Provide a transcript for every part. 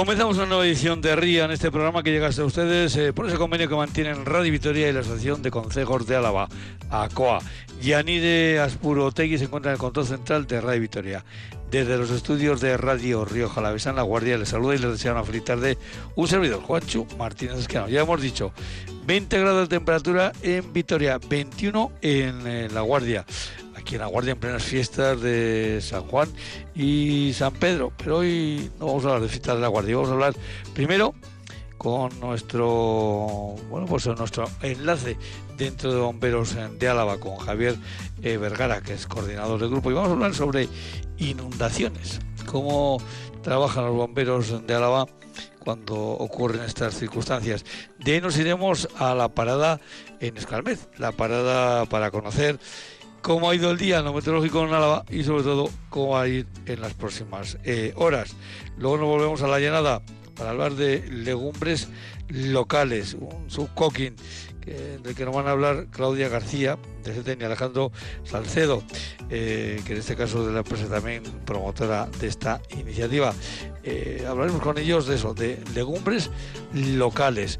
Comenzamos una nueva edición de RIA en este programa que llega hasta ustedes eh, por ese convenio que mantienen Radio Vitoria y la Asociación de Consejos de Álava, ACOA. Yanide Aspurotegui se encuentra en el control central de Radio Vitoria. Desde los estudios de Radio Río Jalavesa en La Guardia les saluda y les desea una feliz tarde un servidor, Juancho Martínez Esqueno. Ya hemos dicho, 20 grados de temperatura en Vitoria, 21 en, en La Guardia aquí en La Guardia en plenas fiestas de San Juan y San Pedro. Pero hoy no vamos a hablar de fiestas de La Guardia, vamos a hablar primero con nuestro bueno pues nuestro enlace dentro de bomberos de Álava con Javier eh, Vergara que es coordinador del grupo y vamos a hablar sobre inundaciones cómo trabajan los bomberos de Álava cuando ocurren estas circunstancias. De ahí nos iremos a la parada en Escalmez, la parada para conocer cómo ha ido el día no meteorológico en Álava y sobre todo cómo va a ir en las próximas eh, horas. Luego nos volvemos a la llanada para hablar de legumbres locales, un subcooking del que nos van a hablar Claudia García de CETEN y Alejandro Salcedo, eh, que en este caso de la empresa también promotora de esta iniciativa. Eh, hablaremos con ellos de eso, de legumbres locales.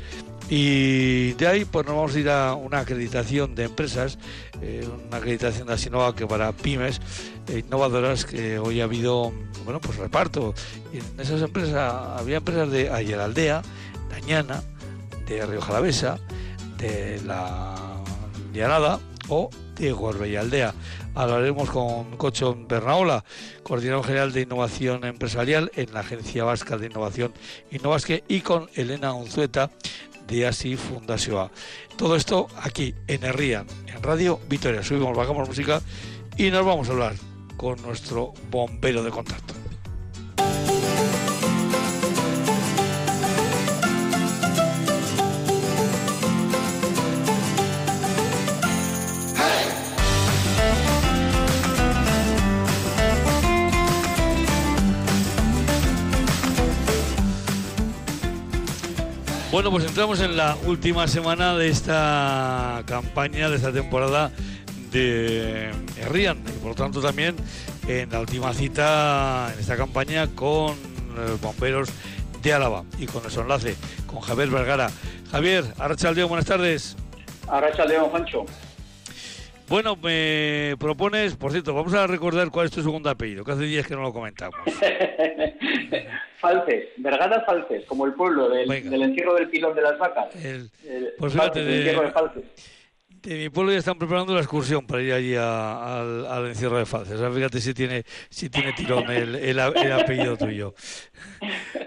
Y de ahí pues nos vamos a ir a una acreditación de empresas, eh, una acreditación de Asinova que para pymes eh, innovadoras que hoy ha habido, bueno, pues reparto. Y en esas empresas había empresas de Ayeraldea, Dañana, de Río Jalavesa, de la Llanada o de Gorbella Hablaremos con Cochon Bernaola, coordinador general de innovación empresarial en la Agencia Vasca de Innovación Innovasque, y con Elena Unzueta, de Así Fundación. Todo esto aquí en Herrían, en Radio Vitoria. Subimos, bajamos música y nos vamos a hablar con nuestro bombero de contacto. Bueno, pues entramos en la última semana de esta campaña, de esta temporada de Rian y por lo tanto también en la última cita en esta campaña con los bomberos de Álava y con nuestro enlace con Javier Vergara. Javier, Arrachaldeón, buenas tardes. Arrachaldeón, Juancho. Bueno, me propones, por cierto, vamos a recordar cuál es tu segundo apellido, que hace días que no lo comentamos. Falces, Vergara Falces, como el pueblo del, encierro del pilón de las vacas. pues fíjate, de, mi pueblo ya están preparando la excursión para ir allí al, encierro de Falces. fíjate si tiene, si tiene tirón el, apellido tuyo.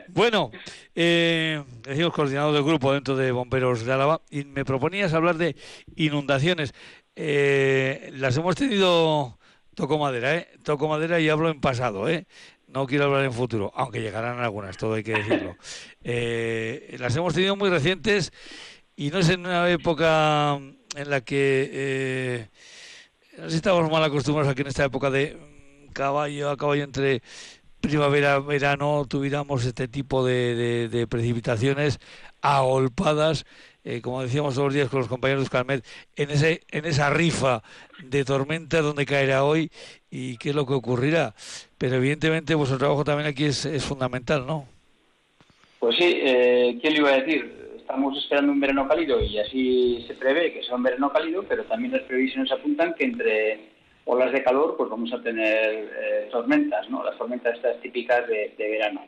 Bueno, eh, decimos coordinador del grupo dentro de Bomberos de Álava y me proponías hablar de inundaciones. Eh, las hemos tenido, toco madera, ¿eh? Toco madera y hablo en pasado, ¿eh? No quiero hablar en futuro, aunque llegarán algunas, todo hay que decirlo. Eh, las hemos tenido muy recientes y no es en una época en la que eh, estamos mal acostumbrados a que en esta época de caballo a caballo entre primavera verano tuviéramos este tipo de, de precipitaciones agolpadas eh, como decíamos todos los días con los compañeros de en, ese, en esa rifa de tormenta donde caerá hoy y qué es lo que ocurrirá. Pero evidentemente vuestro trabajo también aquí es, es fundamental, ¿no? Pues sí, eh, ¿quién le iba a decir? Estamos esperando un verano cálido y así se prevé que sea un verano cálido, pero también las previsiones apuntan que entre olas de calor pues vamos a tener eh, tormentas, ¿no? Las tormentas estas típicas de verano.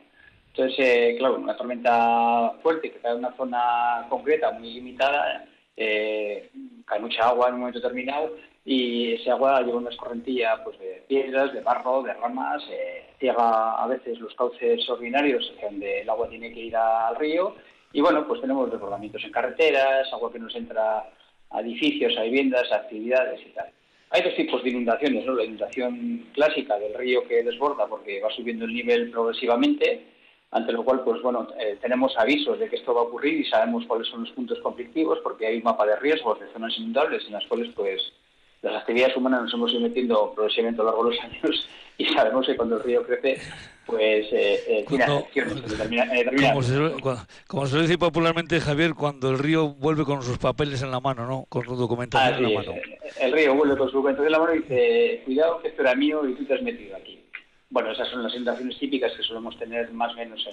Entonces, eh, claro, una tormenta fuerte que cae en una zona concreta, muy limitada, eh, cae mucha agua en un momento determinado y ese agua lleva una escorrentilla pues, de piedras, de barro, de ramas, eh, ciega a veces los cauces ordinarios donde el agua tiene que ir al río y bueno, pues tenemos desbordamientos en carreteras, agua que nos entra a edificios, a viviendas, a actividades y tal. Hay dos tipos de inundaciones, ¿no? La inundación clásica del río que desborda porque va subiendo el nivel progresivamente ante lo cual, pues bueno, eh, tenemos avisos de que esto va a ocurrir y sabemos cuáles son los puntos conflictivos porque hay un mapa de riesgos de zonas inundables en las cuales, pues, las actividades humanas nos hemos ido metiendo progresivamente a lo largo de los años y sabemos que cuando el río crece, pues eh, eh tiene como, se, como se dice popularmente, Javier, cuando el río vuelve con sus papeles en la mano, ¿no? Con su documentación en la mano. El río vuelve con su documentación en la mano y dice, cuidado que esto era mío y tú te has metido aquí bueno, esas son las inundaciones típicas que solemos tener más o menos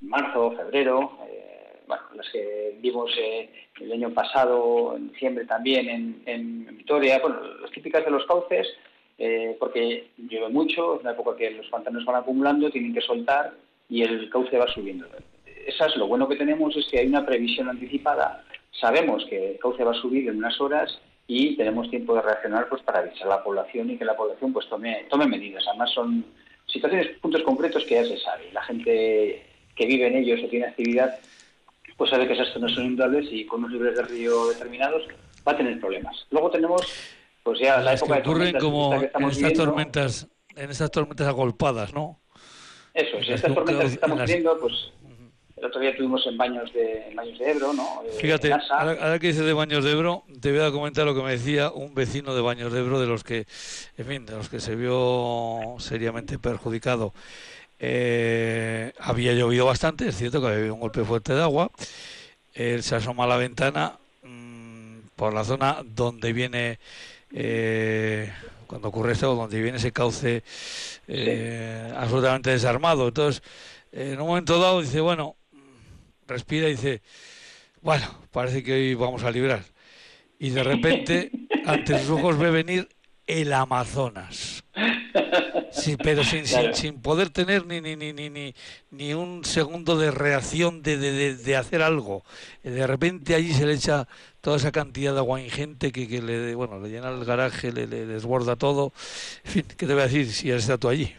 marzo, febrero, bueno, las que vimos el año pasado, en diciembre también en, en Vitoria, bueno, las típicas de los cauces, porque llueve mucho, es una época que los pantanos van acumulando, tienen que soltar y el cauce va subiendo. Esas, lo bueno que tenemos es que hay una previsión anticipada, sabemos que el cauce va a subir en unas horas y tenemos tiempo de reaccionar pues para avisar a la población y que la población pues tome, tome medidas. Además son situaciones, puntos concretos que ya se sabe. La gente que vive en ellos o tiene actividad pues sabe que esas zonas son inundables y con unos libres de río determinados va a tener problemas. Luego tenemos pues ya la época que ocurren como en estas tormentas en estas tormentas agolpadas, ¿no? Eso, si estas tormentas que estamos viendo, pues el otro día tuvimos en Baños de, en Baños de Ebro, ¿no? Eh, Fíjate, ahora, que dices de Baños de Ebro, te voy a comentar lo que me decía un vecino de Baños de Ebro, de los que, en fin, de los que se vio seriamente perjudicado. Eh, había llovido bastante, es cierto que había habido un golpe fuerte de agua. Él se asoma a la ventana mmm, por la zona donde viene, eh, cuando ocurre esto, donde viene ese cauce eh, absolutamente desarmado. Entonces, en un momento dado dice, bueno, respira y dice, bueno, parece que hoy vamos a librar. Y de repente, ante sus ojos ve venir el Amazonas. Sí, pero sin, sin, poder tener ni, ni, ni, ni, ni un segundo de reacción de, de, de, hacer algo. De repente allí se le echa toda esa cantidad de agua ingente que, que le, bueno, le llena el garaje, le, le, desborda todo. En fin, ¿qué te voy a decir si has estado tú allí?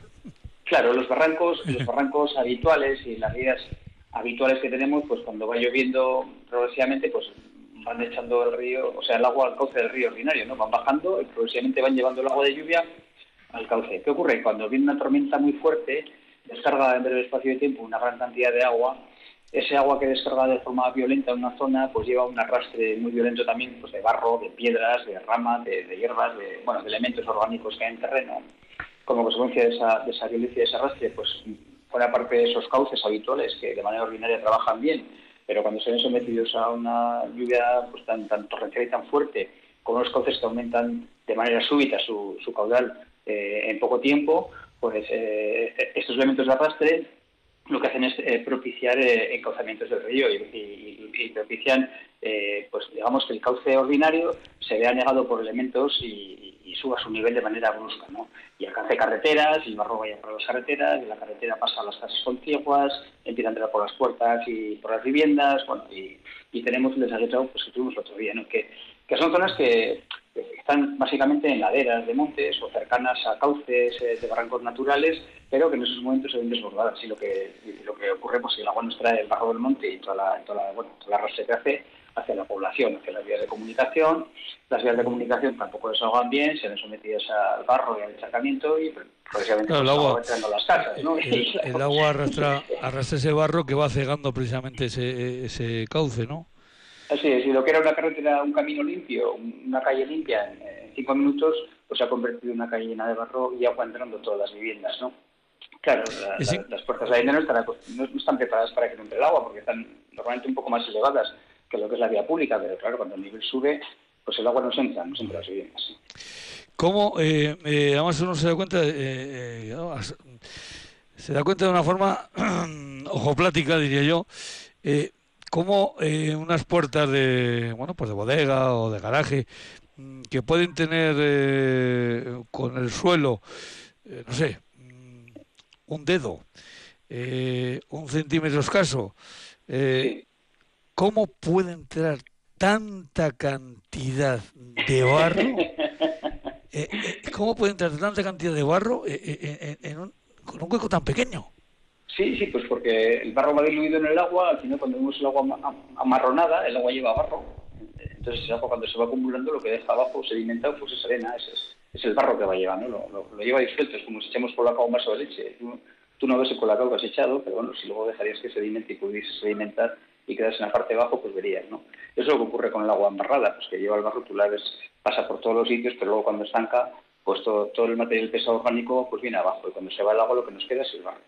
Claro, los barrancos, los barrancos habituales y las vías habituales que tenemos, pues cuando va lloviendo progresivamente, pues van echando el río, o sea, el agua al cauce del río ordinario, ¿no? Van bajando y progresivamente van llevando el agua de lluvia al cauce. ¿Qué ocurre? Cuando viene una tormenta muy fuerte, descarga en breve espacio de tiempo una gran cantidad de agua, ese agua que descarga de forma violenta en una zona, pues lleva un arrastre muy violento también pues de barro, de piedras, de ramas, de, hierbas, de, bueno, de elementos orgánicos que hay en terreno. Como consecuencia de esa, de esa violencia, de ese arrastre, pues fuera parte de esos cauces habituales que de manera ordinaria trabajan bien, pero cuando se ven sometidos a una lluvia pues, tan, tan torrencial y tan fuerte, con unos cauces que aumentan de manera súbita su, caudal eh, en poco tiempo, pues eh, estos elementos de arrastre lo que hacen es eh, propiciar eh, encauzamientos del río y, y, y propician, pues digamos que el cauce ordinario se vea negado por elementos y, suba su nivel de manera brusca, ¿no? Y alcance carreteras, y el barro vaya por las carreteras, y la carretera pasa a las casas contiguas, empieza a entrar por las puertas y por las viviendas, y, tenemos un desagüe pues, que tuvimos el otro día, ¿no? Que, que son zonas que están básicamente en laderas de montes o cercanas a cauces eh, de barrancos naturales, pero que en esos momentos se ven desbordadas. Y lo que, lo que ocurre, pues si el agua nos trae el barro del monte y toda la, toda la, bueno, toda la que hace hacia la población, hacia las vías de comunicación. Las vías de comunicación tampoco desahogan bien, se ven sometidas al barro y al encharcamiento y progresivamente claro, el agua, entrando a las casas. ¿no? El, el, agua arrastra, arrastra ese barro que va cegando precisamente ese, ese cauce, ¿no? Así es, si lo que era una carretera, un camino limpio, una calle limpia en, cinco minutos, pues se ha convertido en una calle llena de barro y agua entrando todas las viviendas, ¿no? Claro, la, la, las puertas de la vivienda no están, no están preparadas para que no entre el agua, porque están normalmente un poco más elevadas que lo que es la vía pública, pero claro, cuando el nivel sube, pues el agua no se entra, no se entra a las viviendas. ¿Cómo, eh, eh, además uno se da cuenta, eh, eh se da cuenta de una forma ojoplática, diría yo, como eh, unas puertas de bueno pues de bodega o de garaje mm, que pueden tener con el suelo no sé mm, un dedo un centímetro escaso cómo puede entrar tanta cantidad de barro eh, eh, cómo puede entrar tanta cantidad de barro en, en un, con un hueco tan pequeño Sí, sí, pues porque el barro va diluido en el agua, al final cuando vemos el agua amarronada, el agua lleva barro, entonces el agua cuando se va acumulando lo que deja abajo sedimentado pues es arena, es, es, es el barro que va llevando, lo, lo, lo, lleva disuelto, es como si echamos por la un vaso de leche, tú, tú no ves el colacao que has echado, pero bueno, si luego dejarías que sedimente y pudiese sedimentar y quedas en la parte de abajo, pues verías, ¿no? Eso es lo que ocurre con el agua embarrada, pues que lleva el barro, tú la ves, pasa por todos los sitios, pero luego cuando estanca, pues todo, todo el material pesado orgánico pues viene abajo, y cuando se va el agua lo que nos queda es el barro.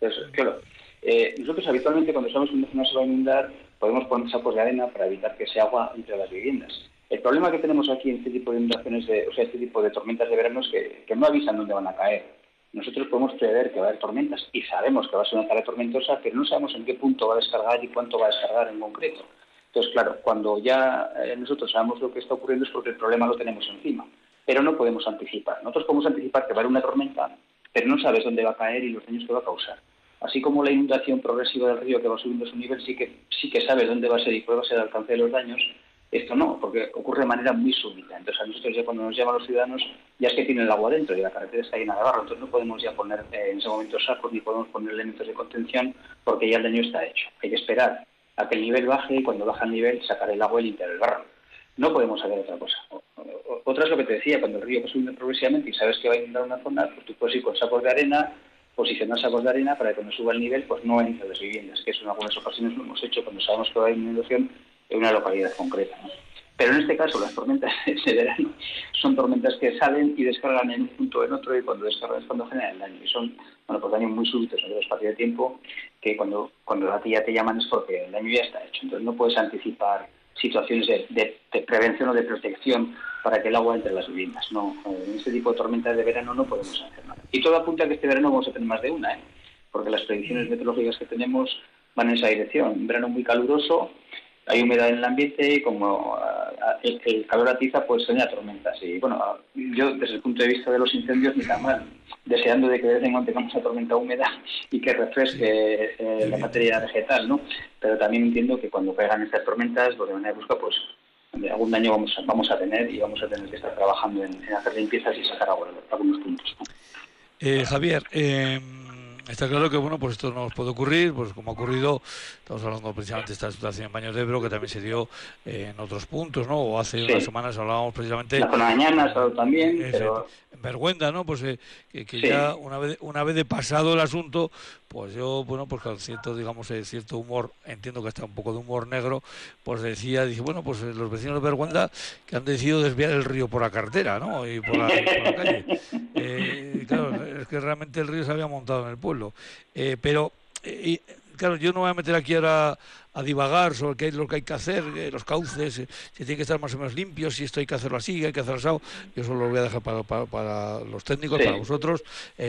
Entonces, claro, eh, nosotros habitualmente cuando sabemos que una zona se va a inundar, podemos poner sacos de arena para evitar que ese agua entre las viviendas. El problema que tenemos aquí en este tipo de inundaciones, de, o sea, este tipo de tormentas de verano es que, que no avisan dónde van a caer. Nosotros podemos prever que va a haber tormentas y sabemos que va a ser una tarde tormentosa, pero no sabemos en qué punto va a descargar y cuánto va a descargar en concreto. Entonces, claro, cuando ya eh, nosotros sabemos lo que está ocurriendo es porque el problema lo tenemos encima, pero no podemos anticipar. Nosotros podemos anticipar que va a haber una tormenta, pero no sabes dónde va a caer y los daños que va a causar. Así como la inundación progresiva del río que va subiendo su nivel sí que, sí que sabes dónde va a ser y cuál va a ser el alcance de los daños, esto no, porque ocurre de manera muy súbita. Entonces, a nosotros ya cuando nos llaman los ciudadanos, ya es que tienen el agua dentro y la carretera está llena de barro. Entonces, no podemos ya poner eh, en ese momento sacos ni podemos poner elementos de contención porque ya el daño está hecho. Hay que esperar a que el nivel baje y cuando baja el nivel sacar el agua y limpiar el barro. No podemos hacer otra cosa. Otra es lo que te decía, cuando el río va subiendo progresivamente y sabes que va a inundar una zona, pues tú puedes ir con sacos de arena, posicionar sacos de arena para que cuando suba el nivel pues no entre las viviendas, que eso en algunas ocasiones lo hemos hecho cuando sabemos que va a haber inundación en una localidad concreta. Pero en este caso las tormentas de verano son tormentas que salen y descargan en un punto o en otro y cuando descargan es cuando generan el daño. Y son bueno, pues daños muy súbitos en el espacio de tiempo que cuando, cuando a ti ya te llaman es porque el daño ya está hecho. Entonces no puedes anticipar situaciones de, prevención o de protección para que el agua entre en las viviendas. No, en este tipo de tormentas de verano no podemos hacer nada. Y todo apunta a que este verano vamos a tener más de una, ¿eh? porque las predicciones meteorológicas que tenemos van en esa dirección. Un verano muy caluroso, hay humedad en el ambiente y como ah, el, calor atiza, pues se tormentas. Y bueno, yo desde el punto de vista de los incendios, ni tan mal, deseando de que de vez en cuando tengamos una tormenta húmeda y que refresque eh, la materia vegetal, ¿no? Pero también entiendo que cuando caigan estas tormentas, por de manera brusca, pues algún daño vamos a, vamos a tener y vamos a tener que estar trabajando en, hacer limpiezas y sacar agua de algunos puntos. Eh, Javier, eh Está claro que bueno, pues esto nos puede ocurrir, pues como ha ocurrido, estamos hablando precisamente de esta situación en Baños de Ebro, que también se dio eh, en otros puntos, ¿no? O hace unas semanas hablábamos precisamente... La mañana también, pero... En Vergüenza, ¿no? Pues eh, que, ya una vez, una vez de pasado el asunto, pues yo, bueno, pues con cierto, digamos, eh, cierto humor, entiendo que está un poco de humor negro, pues decía, dije, bueno, pues los vecinos de Vergüenza que han decidido desviar el río por la carretera, ¿no? Y por la, calle. claro, es que realmente el río se había montado en el pueblo. Eh, pero, eh, claro, yo no voy a meter aquí ahora a divagar sobre qué es lo que hay que hacer, eh, los cauces, si tienen que estar más o menos limpios, si esto hay que hacerlo así, hay que hacerlo así. Yo eso lo voy a dejar para, los técnicos, para vosotros.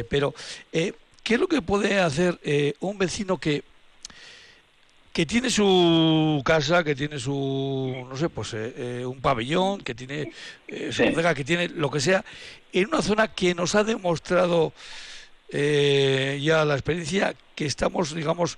pero, ¿qué es lo que puede hacer un vecino que que tiene su casa, que tiene su, no sé, pues un pabellón, que tiene su bodega, que tiene lo que sea, en una zona que nos ha demostrado eh, ya la experiencia que estamos, digamos,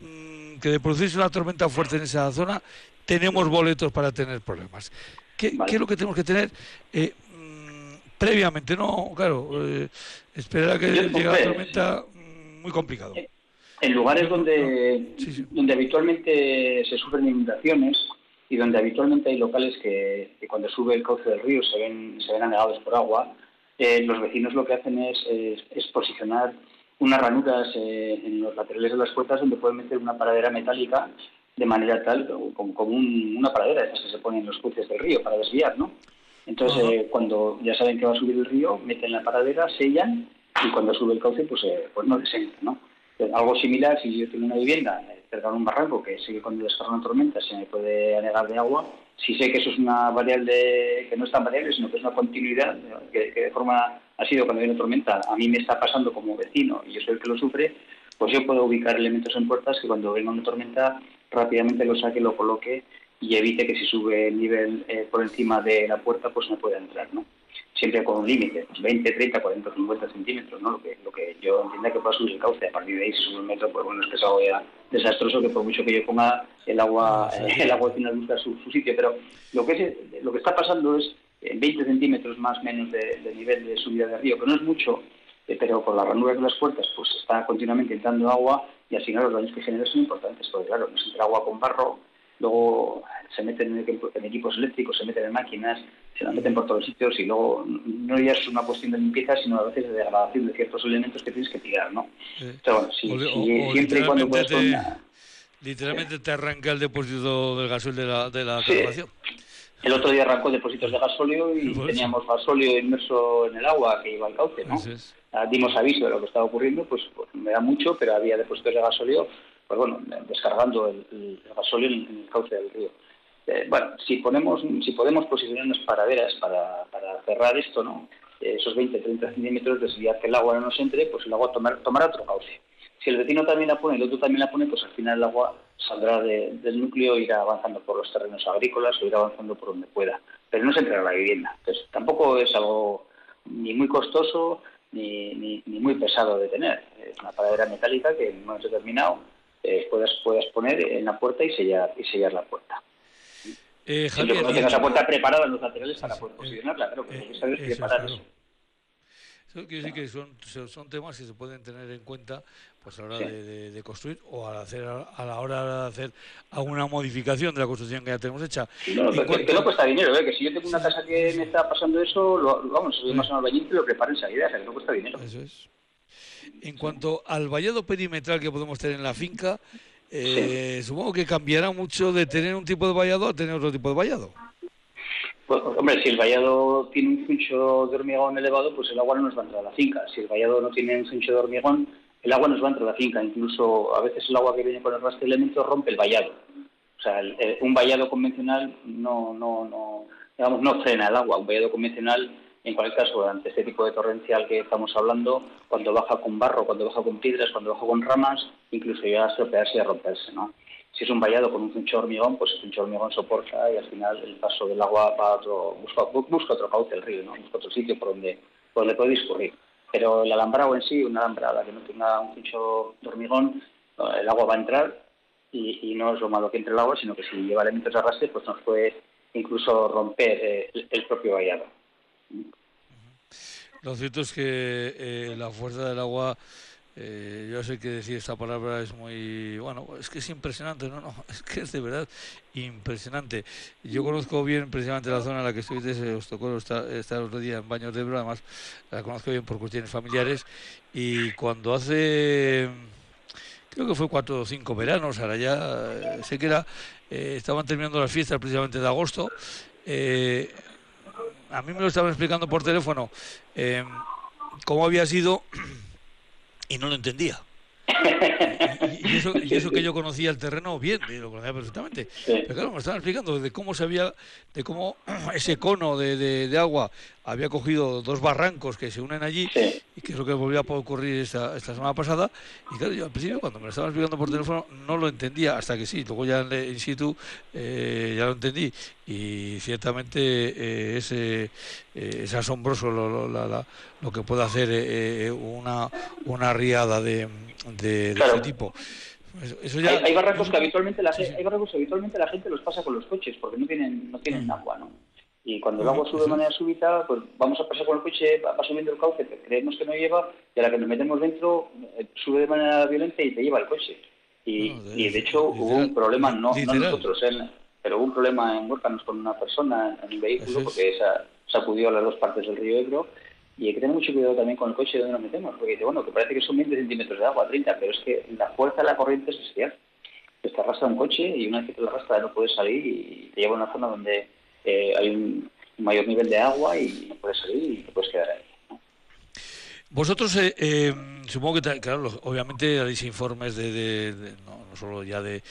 mm, que de producirse una tormenta fuerte en esa zona, tenemos boletos para tener problemas. ¿Qué, es lo que tenemos que tener eh, mm, previamente? No, claro, eh, esperar a que llegue la tormenta, mm, muy complicado. En lugares donde, donde habitualmente se sufren inundaciones y donde habitualmente hay locales que, que cuando sube el cauce del río se ven, se ven anegados por agua, eh, los vecinos lo que hacen es, es, posicionar unas ranuras eh, en los laterales de las puertas donde pueden meter una paradera metálica de manera tal, como, como una paradera, esas que se ponen en los cruces del río para desviar, ¿no? Entonces, eh, cuando ya saben que va a subir el río, meten la paradera, sellan y cuando sube el cauce, pues, pues no descenden, ¿no? Algo similar, si yo tengo una vivienda cerca de un barranco que sé que cuando descarga una tormenta se me puede anegar de agua, si sé que eso es una variable que no es tan variable, sino que es una continuidad, que, de forma ha sido cuando hay una tormenta, a mí me está pasando como vecino y yo soy el que lo sufre, pues yo puedo ubicar elementos en puertas que cuando venga una tormenta rápidamente lo saque, lo coloque y evite que si sube el nivel eh, por encima de la puerta pues no pueda entrar. Siempre con un límite, 20, 30, 40, 50 centímetros, ¿no? Lo que, lo que yo entienda que pueda subir el cauce. A partir de ahí, si sube un metro, pues bueno, es que es algo ya desastroso que por mucho que yo ponga el agua, el agua tiene buscar su, su sitio. Pero lo que, es, lo que está pasando es 20 centímetros más o menos de, nivel de subida de río, que no es mucho, eh, pero con las ranuras de las puertas, pues está continuamente entrando agua y al final los daños que genera son importantes, porque claro, nos entra agua con barro, luego se meten en, equipos eléctricos, se meten en máquinas, se la meten por todos los sitios y luego no ya es una cuestión de limpieza, sino a veces de degradación de ciertos elementos que tienes que tirar, ¿no? bueno, si, siempre y cuando puedas Literalmente te arranca el depósito del gasol de la, de la El otro día arrancó depósitos de gasóleo y teníamos gasóleo inmerso en el agua que iba al cauce, ¿no? Dimos aviso de lo que estaba ocurriendo, pues, pues me da mucho, pero había depósitos de gasóleo pues bueno, descargando el, el en, el cauce del río. Eh, bueno, si ponemos, si podemos posicionarnos paraderas para, para cerrar esto, ¿no? esos 20-30 centímetros, desviar que el agua no nos entre, pues el agua tomar, tomará otro cauce. Si el vecino también la pone el otro también la pone, pues al final el agua saldrá del núcleo irá avanzando por los terrenos agrícolas o irá avanzando por donde pueda. Pero no se entra a la vivienda. Entonces tampoco es algo ni muy costoso ni, ni, muy pesado de tener. Es una paradera metálica que en un momento determinado eh, puedas, puedas poner en la puerta y sellar, y sellar la puerta. Eh, Javier, no tengas la puerta preparada en los laterales para poder posicionarla, claro, que lo que preparar eso. Quiere decir que son, son temas que se pueden tener en cuenta pues a la hora de, construir o a, hacer, a la hora de hacer alguna modificación de la construcción que ya tenemos hecha. No, que, no cuesta dinero, ¿eh? que si yo tengo una casa que me está pasando eso, lo, vamos, soy más un albañil que lo preparo enseguida, o sea, que no cuesta dinero. Eso es. En cuanto al vallado perimetral que podemos tener en la finca, eh, supongo que cambiará mucho de tener un tipo de vallado a tener otro tipo de vallado. Pues, hombre, si el vallado tiene un cincho de hormigón elevado, pues el agua no nos va a entrar a la finca. Si el vallado no tiene un cincho de hormigón, el agua nos va a entrar a la finca. Incluso a veces el agua que viene con el rastre de elementos rompe el vallado. O sea, un vallado convencional no, no, no, digamos, no frena el agua. Un vallado convencional, en cualquier caso, ante este tipo de torrencial que estamos hablando, cuando baja con barro, cuando baja con piedras, cuando baja con ramas, incluso ya a estropearse y a romperse, ¿no? Si es un vallado con un cincho hormigón, pues el cincho hormigón soporta y al final el paso del agua va otro, busca, otro cauce el río, ¿no? busca otro sitio por donde, por donde puede discurrir. Pero el alambrado en sí, una alambrada que no tenga un cincho de hormigón, el agua va a entrar y, no es lo malo que entre el agua, sino que si lleva elementos de arrastre, pues nos puede incluso romper eh, el, propio vallado. Lo cierto es que eh, la fuerza del agua eh, yo sé que decir esta palabra es muy, bueno, es que es impresionante, no, no, es que es de verdad impresionante. Yo conozco bien precisamente la zona en la que estoy, desde os tocó estar, otro día en Baños de Ebro, además la conozco bien por cuestiones familiares, y cuando hace, creo que fue cuatro o cinco veranos, ahora ya, eh, sé que era, eh, estaban terminando las fiestas precisamente de agosto, a mí me lo estaban explicando por teléfono cómo había sido y no lo entendía. y, eso, que yo conocía el terreno bien, lo conocía perfectamente. Pero claro, me estaban explicando de cómo se había, de cómo ese cono de, de agua había cogido dos barrancos que se unen allí y que es lo que volvió a ocurrir esta, esta semana pasada. Y claro, yo al principio cuando me lo estaban explicando por teléfono no lo entendía, hasta que sí, luego ya in situ eh, ya lo entendí. Y ciertamente eh, es, eh, es, asombroso lo, lo, que puede hacer una, una riada de, de, ese tipo. hay, barrancos que habitualmente la, hay barrancos que habitualmente la gente los pasa con los coches porque no tienen, no tienen mm. agua, ¿no? Y cuando el agua sube de manera súbita, pues vamos a pasar con el coche, va subiendo el cauce creemos que no lleva, y a la que nos metemos dentro, eh, sube de manera violenta y te lleva el coche. Y, y de hecho hubo un problema, no, no nosotros, pero hubo un problema en Huércanos con una persona en un vehículo, porque esa sacudió a las dos partes del río Ebro, y hay que tener mucho cuidado también con el coche donde nos metemos, porque dice, bueno, que parece que son 20 centímetros de agua, 30, pero es que la fuerza de la corriente es especial. Te arrastra un coche y una vez que te lo arrastra no puedes salir y te lleva a una zona donde eh, hay un mayor nivel de agua y puedes salir y te puedes quedar ahí. Vosotros, eh, eh, supongo que, claro, obviamente haréis informes de, no, solo ya de,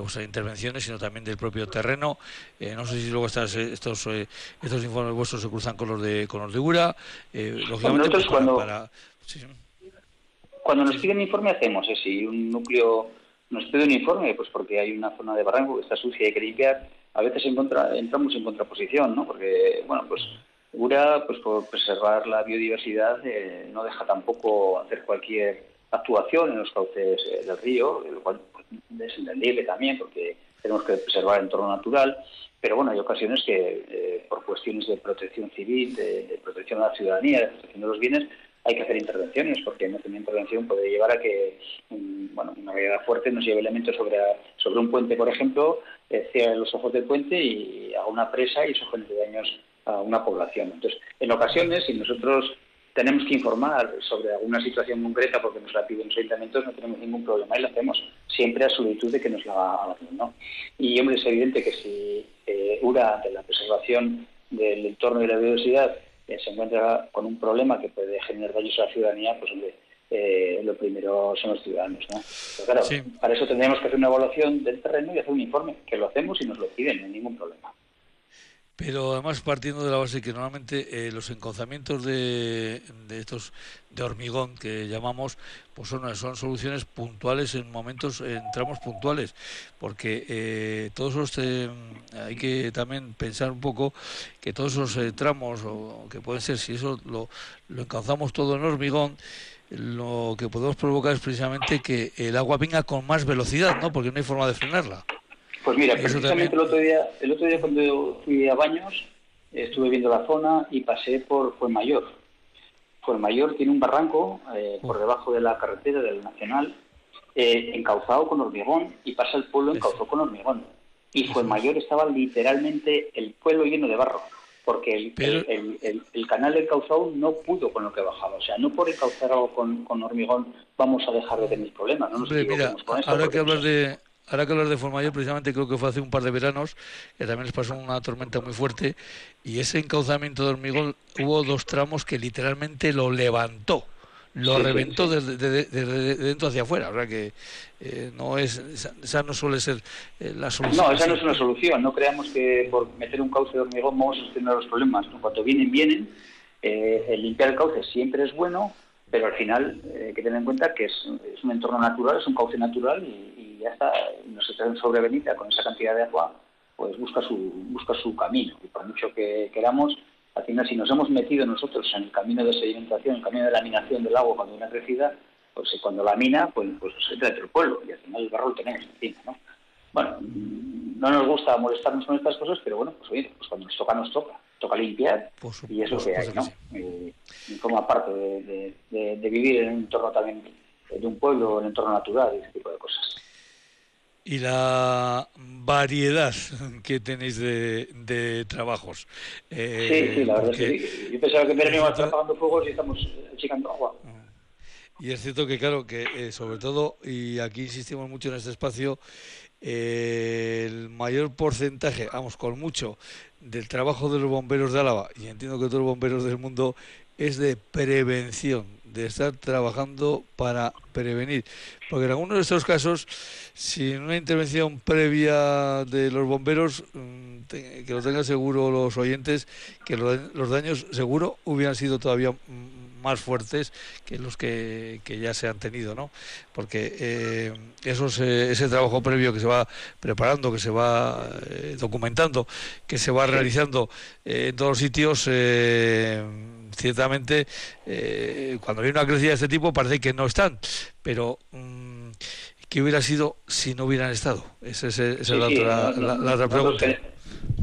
vuestras intervenciones, sino también del propio terreno. no sé si luego estas, estos estos informes vuestros se cruzan con los de con los de URA. lógicamente, pues, cuando, cuando nos piden informe hacemos si un núcleo nos pide un informe, pues porque hay una zona de barranco que está sucia y hay que limpiar a veces entramos en contraposición, ¿no? Porque, bueno, pues URA, pues por preservar la biodiversidad, eh, no deja tampoco hacer cualquier actuación en los cauces eh, del río, lo cual pues, es entendible también, porque tenemos que preservar el entorno natural, pero bueno, hay ocasiones que eh, por cuestiones de protección civil, de, protección a la ciudadanía, de protección de los bienes, hay que hacer intervenciones, porque no tener intervención puede llevar a que bueno, una realidad fuerte nos lleve elementos sobre, sobre un puente, por ejemplo, eh, cierre los ojos del puente y haga una presa y genere daños a una población. Entonces, en ocasiones, si nosotros tenemos que informar sobre alguna situación concreta porque nos la piden los ayuntamientos, no tenemos ningún problema y lo hacemos siempre a solicitud de que nos la hagan. ¿no? Y, hombre, es evidente que si eh, URA, de la preservación del entorno y la biodiversidad, eh, se encuentra con un problema que puede generar daños a la ciudadanía, pues eh, lo primero son los ciudadanos. ¿no? Pero claro, para eso tendríamos que hacer una evaluación del terreno y hacer un informe, que lo hacemos y nos lo piden, no hay ningún problema. Pero además partiendo de la base que normalmente eh, los encauzamientos de, de, estos de hormigón que llamamos, pues son, son soluciones puntuales en momentos, en tramos puntuales, porque eh, todos los eh, hay que también pensar un poco que todos esos eh, tramos o que pueden ser si eso lo, lo encauzamos todo en hormigón lo que podemos provocar es precisamente que el agua venga con más velocidad, ¿no? Porque no hay forma de frenarla. Pues mira, precisamente el otro día, el otro día cuando fui a Baños, estuve viendo la zona y pasé por Fuenmayor. Fuenmayor tiene un barranco eh, por debajo de la carretera del Nacional, eh, encauzado con hormigón, y pasa el pueblo encauzado con hormigón. Y Fuenmayor estaba literalmente el pueblo lleno de barro porque el, el, el, canal del Cauzao no pudo con lo que bajaba. O sea, no por encauzar algo con, con hormigón vamos a dejar de tener problemas. ¿no? mira, ahora que hablas de... Ahora que hablas de Formayor, precisamente creo que fue hace un par de veranos, que también les pasó una tormenta muy fuerte, y ese encauzamiento de hormigón hubo dos tramos que literalmente lo levantó lo reventó Desde, dentro hacia afuera. O sea que eh, no es, esa, no suele ser eh, la solución. No, esa no es una solución. No creamos que por meter un cauce de hormigón vamos a solucionar los problemas. Cuando vienen, vienen. Eh, el limpiar el cauce siempre es bueno, pero al final hay que tener en cuenta que es, es, un entorno natural, es un cauce natural y, y ya está. No se trae sobrevenida con esa cantidad de agua, pues busca su, busca su camino. Y por mucho que queramos, al final, si nos hemos metido nosotros en el camino de sedimentación, en el camino de laminación del agua cuando una crecida, pues eh, cuando lamina, pues, pues se del pueblo y al final el barro lo tenemos encima, ¿no? Bueno, no nos gusta molestarnos con estas cosas, pero bueno, pues oye, pues cuando nos toca, nos toca. Toca limpiar y es lo que hay, ¿no? Eh, y forma parte de, de, vivir en un entorno también de un pueblo, en un entorno natural y ese tipo de cosas y la variedad que tenéis de, de trabajos. Eh, sí, sí, la verdad que sí. Yo pensaba que estar apagando fuegos y estamos achicando agua. Y es cierto que, claro, que eh, sobre todo, y aquí insistimos mucho en este espacio, eh, el mayor porcentaje, vamos, con mucho, del trabajo de los bomberos de Álava, y entiendo que todos los bomberos del mundo, es de prevención, de estar trabajando para prevenir. Porque en algunos de estos casos, sin una intervención previa de los bomberos, mm, que lo tengan seguro los oyentes, que los daños seguro hubieran sido todavía más fuertes que los que, ya se han tenido, ¿no? Porque eh, esos, eh, ese trabajo previo que se va preparando, que se va eh, documentando, que se va realizando en todos los sitios, ciertamente eh, cuando viene una crecida de este tipo parece que no están, pero mm, ¿qué hubiera sido si no hubieran estado? Esa es, la, otra, pregunta.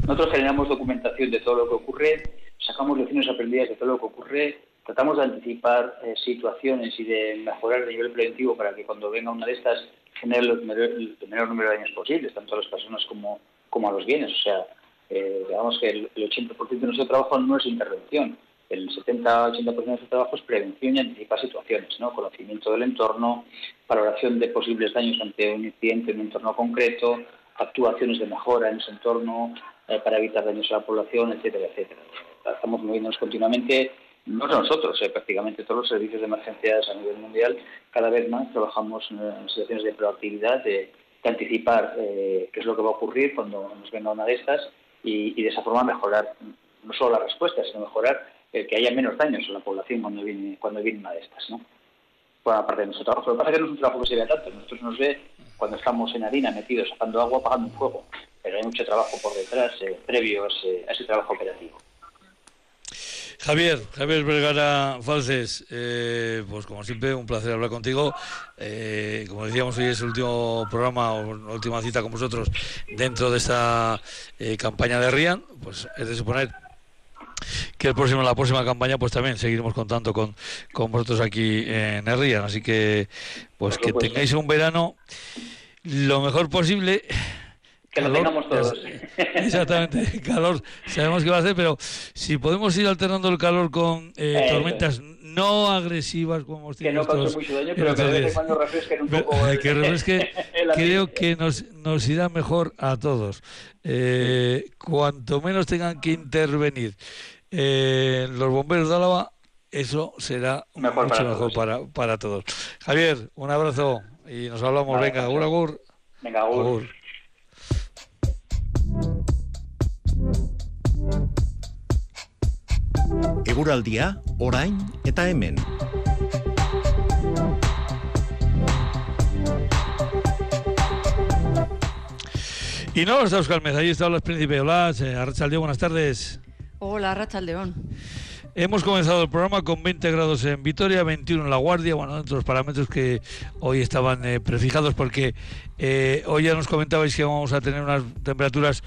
Nosotros, generamos documentación de todo lo que ocurre, sacamos lecciones aprendidas de todo lo que ocurre, tratamos de anticipar eh, situaciones y de mejorar el nivel preventivo para que cuando venga una de estas genere el menor, número de daños posibles, tanto a las personas como, como a los bienes. O sea, eh, digamos que el, el 80% de nuestro trabajo no es intervención, el 70-80% de su trabajo es prevención y anticipar situaciones, ¿no? conocimiento del entorno, valoración de posibles daños ante un incidente en un entorno concreto, actuaciones de mejora en ese entorno eh, para evitar daños a la población, etcétera, etcétera. Estamos moviéndonos continuamente, no nosotros, eh, prácticamente todos los servicios de emergencias a nivel mundial, cada vez más trabajamos en situaciones de proactividad, de, anticipar eh, qué es lo que va a ocurrir cuando nos venga una de estas y de esa forma mejorar no solo la respuesta, sino mejorar que haya menos daños en la población cuando viene, cuando viene una de estas, ¿no? Por parte de nuestro trabajo. Lo que pasa es que no es un trabajo que se vea tanto. Nosotros nos ve cuando estamos en harina metidos sacando agua, apagando un fuego. Pero hay mucho trabajo por detrás, eh, previo a ese, trabajo operativo. Javier, Javier Vergara Falces, eh, pues como siempre, un placer hablar contigo. Eh, como decíamos, hoy es el último programa o última cita con vosotros dentro de esta campaña de RIAN. Pues es de suponer que el próximo, la próxima campaña pues también seguiremos contando con, con vosotros aquí en Herrian. Así que pues que tengáis un verano lo mejor posible. Que lo tengamos todos. Exactamente, calor sabemos que va a hacer, pero si podemos ir alternando el calor con eh, tormentas no agresivas como hemos Que no cause mucho daño, pero que de vez en cuando refresquen un poco. que refresque, creo que nos, nos irá mejor a todos. Eh, cuanto menos tengan que intervenir eh, los bomberos de Álava, eso será mucho mejor para, para todos. Javier, un abrazo y nos hablamos. Venga, agur, agur. Venga, agur. Eguraldia, orain eta hemen. Y no está Oscar Meza, ahí está los Príncipe Hola, eh, Arrachaldeón, buenas tardes. Hola, Arrachaldeón. Hemos comenzado el programa con 20 grados en Vitoria, 21 en La Guardia, bueno, dentro de los parámetros que hoy estaban eh, prefijados, porque eh, hoy ya nos comentabais que vamos a tener unas temperaturas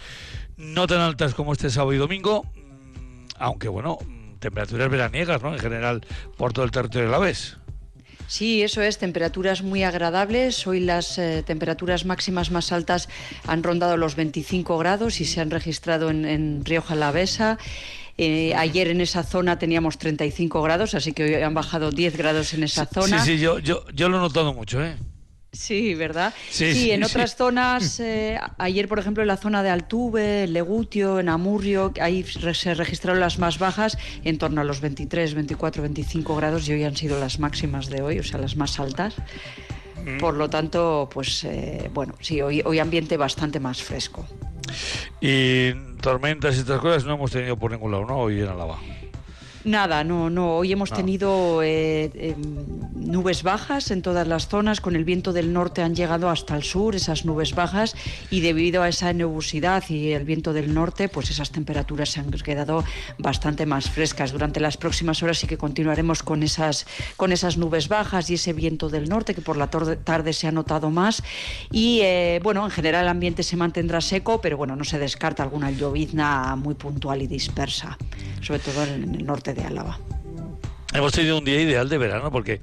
no tan altas como este sábado y domingo, mm, aunque bueno, temperaturas veraniegas, ¿no? En general, por todo el territorio de la vez. Sí, eso es, temperaturas muy agradables. Hoy las eh, temperaturas máximas más altas han rondado los 25 grados y se han registrado en, en Rioja Alavesa. Eh, ayer en esa zona teníamos 35 grados, así que hoy han bajado 10 grados en esa zona. Sí, sí, yo, yo, yo lo he notado mucho, ¿eh? Sí, ¿verdad? Sí, en otras zonas, eh, ayer por ejemplo en la zona de Altuve, Legutio, en Amurrio, ahí se registraron las más bajas en torno a los 23, 24, 25 grados y hoy han sido las máximas de hoy, o sea, las más altas. Mm. Por lo tanto, pues eh, bueno, sí, hoy, hoy ambiente bastante más fresco. Y tormentas y estas cosas no hemos tenido por ningún lado, ¿no? Hoy en Alaba. Nada, no, no. Hoy hemos tenido eh, em, nubes bajas en todas las zonas. Con el viento del norte han llegado hasta el sur esas nubes bajas y debido a esa nubosidad y el viento del norte, pues esas temperaturas se han quedado bastante más frescas. Durante las próximas horas sí que continuaremos con esas, con esas nubes bajas y ese viento del norte que por la tarde se ha notado más. Y eh, bueno, en general el ambiente se mantendrá seco, pero bueno, no se descarta alguna llovizna muy puntual y dispersa, sobre todo en el norte de Álava. Hemos tenido un día ideal de verano porque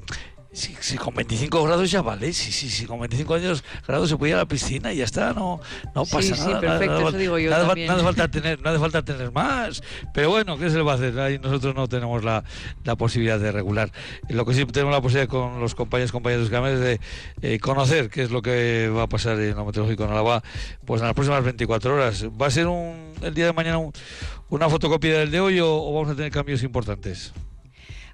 si, con 25 grados ya vale, si, si, si con 25 años, grados se puede ir a la piscina y ya está, no, no pasa nada. Sí, perfecto, nada, eso digo yo nada, nada falta tener, nada falta tener más, pero bueno, ¿qué se le va a hacer? Ahí nosotros no tenemos la, la posibilidad de regular. Lo que sí tenemos la posibilidad con los compañeros compañeros de es de eh, conocer qué es lo que va a pasar en lo meteorológico en Álava, pues en las próximas 24 horas. ¿Va a ser un, el día de mañana una fotocopia del de hoy o vamos a tener cambios importantes?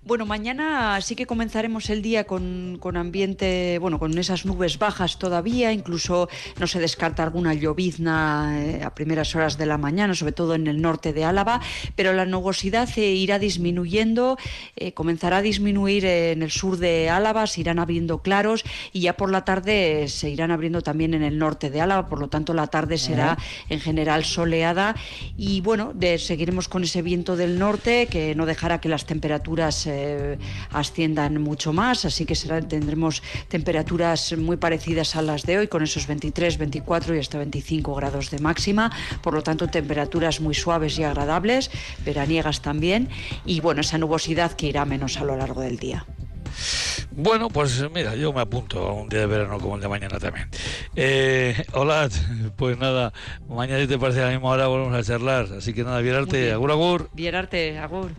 Bueno, mañana sí que comenzaremos el día con, ambiente, bueno, con esas nubes bajas todavía, incluso no se descarta alguna llovizna eh, a primeras horas de la mañana, sobre todo en el norte de Álava, pero la nubosidad eh, irá disminuyendo, eh, comenzará a disminuir en el sur de Álava, se irán abriendo claros y ya por la tarde se irán abriendo también en el norte de Álava, por lo tanto la tarde será en general soleada y bueno, seguiremos con ese viento del norte que no dejará que las temperaturas eh, asciendan mucho más, así que será, tendremos temperaturas muy parecidas a las de hoy, con esos 23, 24 y hasta 25 grados de máxima, por lo tanto temperaturas muy suaves y agradables, veraniegas también, y bueno, esa nubosidad que irá menos a lo largo del día. Bueno, pues mira, yo me apunto a un día de verano como el de mañana también. Eh, hola, pues nada, mañana si te parece a la misma hora volvemos a charlar, así que nada, Vierarte, agur agur. Vierarte, agur.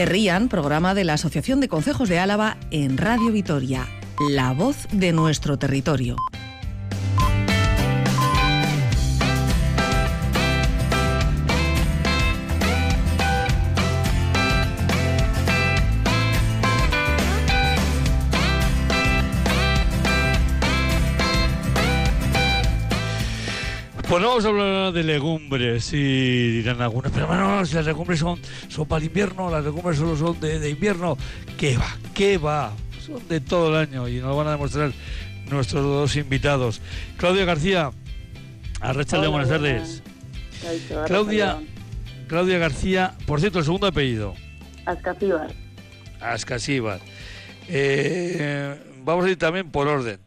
Herrían, programa de la Asociación de Concejos de Álava en Radio Vitoria, la voz de nuestro territorio. Pues vamos a hablar de legumbres y dirán algunos, pero bueno, si las legumbres son, son para el invierno, las legumbres solo son de, invierno. ¿Qué va? ¿Qué va? Son de todo el año y nos van a demostrar nuestros dos invitados. Claudia García, Arrechalde, buenas tardes. Claudia, Claudia García, por cierto, el segundo apellido. Ascasíbar. Ascasíbar. Eh, vamos a ir también por orden.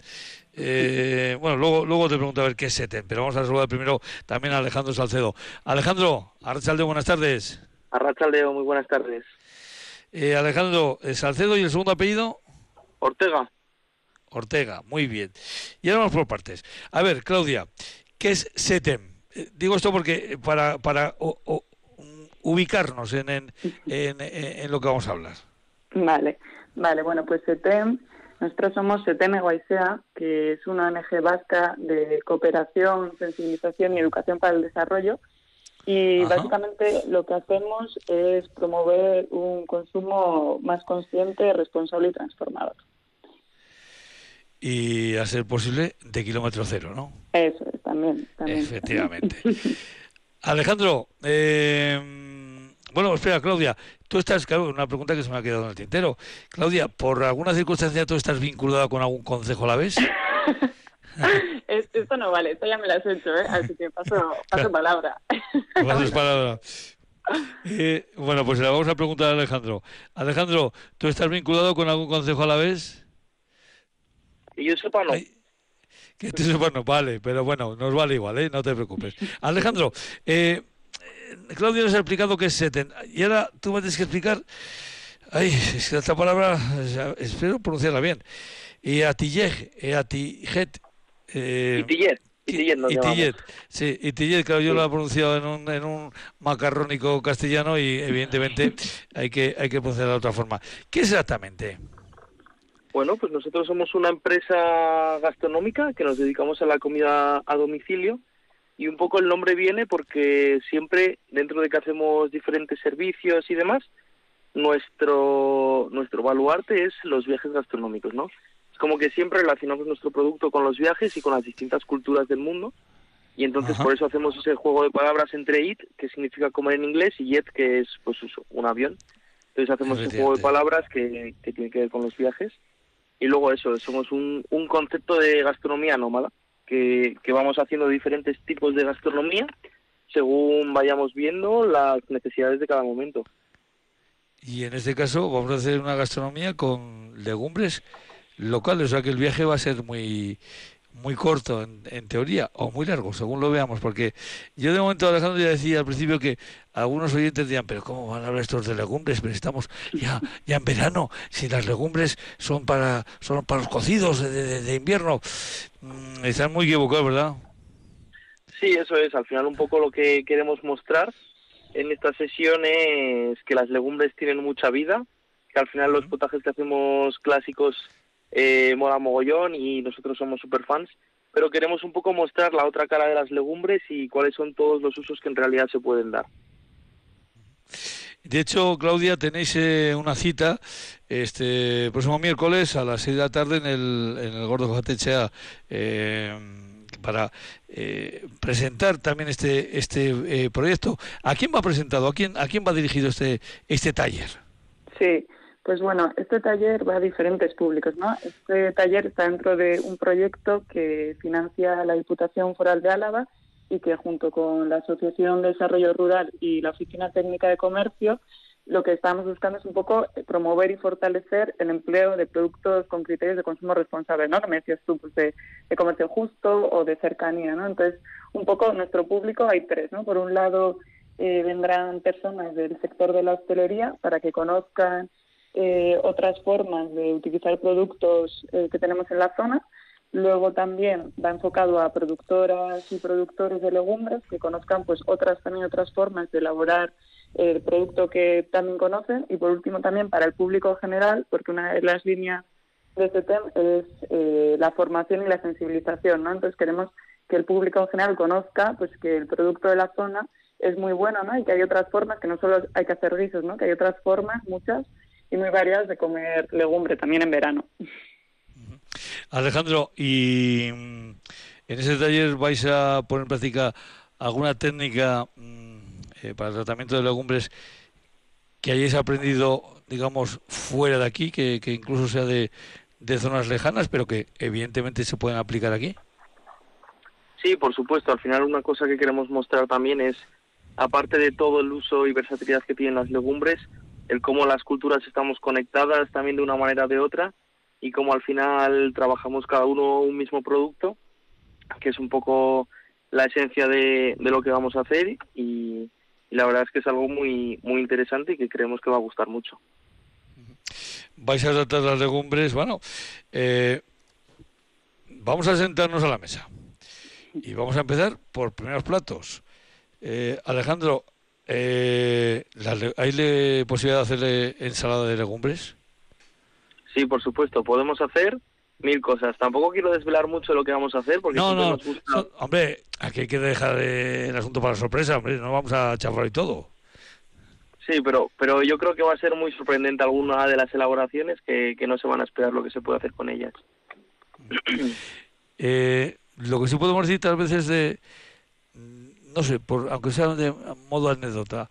Eh, bueno, luego, luego te pregunto a ver qué es SETEN, pero vamos a saludar primero también a Alejandro Salcedo. Alejandro, Arrachaldeo, buenas tardes. Arrachaldeo, muy buenas tardes. Eh, Alejandro, eh, Salcedo y el segundo apellido. Ortega. Ortega, muy bien. Y ahora vamos por partes. A ver, Claudia, ¿qué es SETEM? Eh, digo esto porque para, para ubicarnos en, en, en, en, lo que vamos a hablar. Vale, vale, bueno, pues SETEM nosotros somos SETEME Guaisea, que es una ONG vasca de cooperación, sensibilización y educación para el desarrollo. Y básicamente lo que hacemos es promover un consumo más consciente, responsable y transformador. y, a ser posible, de kilómetro cero, ¿no? Eso es, también. también. Efectivamente. Alejandro, eh, bueno, espera, Claudia, tú estás, claro, una pregunta que se me ha quedado en el tintero. Claudia, ¿por alguna circunstancia tú estás vinculada con algún consejo a la vez? esto no vale, esto ya me lo has hecho, ¿eh? así que paso, paso palabra. Pasas palabra. Eh, bueno, pues le vamos a preguntar a Alejandro. Alejandro, ¿tú estás vinculado con algún consejo a la vez? Y yo sepa no. que tú sepas no, vale, pero bueno, nos vale igual, ¿eh? no te preocupes. Alejandro, eh, Claudio nos ha explicado que es seten. Y ahora tú me tienes que explicar. Ay, es que esta palabra, espero pronunciarla bien. Y Atilleg, Atijet. Eh, Itillet. Itillet, sí, Itillet, claro, yo lo he pronunciado en un, en un macarrónico castellano y evidentemente hay que, hay que pronunciarlo de otra forma. ¿Qué es exactamente? Bueno, pues nosotros somos una empresa gastronómica que nos dedicamos a la comida a domicilio y un poco el nombre viene porque siempre dentro de que hacemos diferentes servicios y demás, nuestro nuestro baluarte es los viajes gastronómicos, ¿no? Es como que siempre relacionamos nuestro producto con los viajes y con las distintas culturas del mundo y entonces por eso hacemos ese juego de palabras entre it, que significa comer en inglés, y jet, que es pues un avión. Entonces hacemos ese juego de palabras que, que tiene que ver con los viajes. Y luego eso, somos un, un concepto de gastronomía nómada que, vamos haciendo diferentes tipos de gastronomía según vayamos viendo las necesidades de cada momento. Y en este caso vamos a hacer una gastronomía con legumbres locales, o sea que el viaje va a ser muy muy corto en, teoría o muy largo, según lo veamos, porque yo de momento, Alejandro, ya decía al principio que algunos oyentes decían, pero ¿cómo van a hablar estos de legumbres? Pero estamos ya, ya en verano, si las legumbres son para, son para los cocidos de, invierno. Mm, están muy equivocados, ¿verdad? Sí, eso es, al final un poco lo que queremos mostrar en esta sesión es que las legumbres tienen mucha vida, que al final los potajes que hacemos clásicos eh, mola mogollón y nosotros somos super fans, pero queremos un poco mostrar la otra cara de las legumbres y cuáles son todos los usos que en realidad se pueden dar. De hecho, Claudia, tenéis eh, una cita este próximo miércoles a las 6 de la tarde en el, en el Gordo Jatechea eh, para eh, presentar también este este proyecto. ¿A quién va presentado? ¿A quién a quién va dirigido este este taller? Sí, pues bueno, este taller va a diferentes públicos, ¿no? Este taller está dentro de un proyecto que financia la Diputación Foral de Álava y que junto con la Asociación de Desarrollo Rural y la Oficina Técnica de Comercio lo que estamos buscando es un poco promover y fortalecer el empleo de productos con criterios de consumo responsable, ¿no? me decías tú, pues de, comercio justo o de cercanía, ¿no? Entonces, un poco nuestro público hay tres, ¿no? Por un lado, eh, vendrán personas del sector de la hostelería para que conozcan eh, otras formas de utilizar productos eh, que tenemos en la zona. Luego también va enfocado a productoras y productores de legumbres que conozcan pues otras también otras formas de elaborar el producto que también conocen y por último también para el público general porque una de las líneas de este tema es eh, la formación y la sensibilización, ¿no? Entonces queremos que el público en general conozca pues que el producto de la zona es muy bueno, ¿no? Y que hay otras formas, que no solo hay que hacer guisos, ¿no? Que hay otras formas, muchas, y muy variadas de comer legumbre también en verano. Alejandro, ¿y mm, en ese taller vais a poner en práctica alguna técnica mm, eh, para el tratamiento de legumbres que hayáis aprendido, digamos, fuera de aquí, que, incluso sea de, de zonas lejanas, pero que evidentemente se pueden aplicar aquí? Sí, por supuesto. Al final una cosa que queremos mostrar también es, aparte de todo el uso y versatilidad que tienen las legumbres, el cómo las culturas estamos conectadas también de una manera o de otra y cómo al final trabajamos cada uno un mismo producto, que es un poco la esencia de, lo que vamos a hacer y, la verdad es que es algo muy, muy interesante y que creemos que va a gustar mucho. Vais a tratar las legumbres, bueno, eh, vamos a sentarnos a la mesa y vamos a empezar por primeros platos. Eh, Alejandro, eh, ¿Hay posibilidad de hacerle ensalada de legumbres? Sí, por supuesto, podemos hacer mil cosas. Tampoco quiero desvelar mucho lo que vamos a hacer porque no, no, hombre, aquí hay que dejar el asunto para sorpresa, hombre, no vamos a chafar y todo. Sí, pero pero yo creo que va a ser muy sorprendente alguna de las elaboraciones que, que no se van a esperar lo que se puede hacer con ellas. Eh, lo que sí podemos decir tal vez es de, no sé, por, aunque sea de modo anécdota,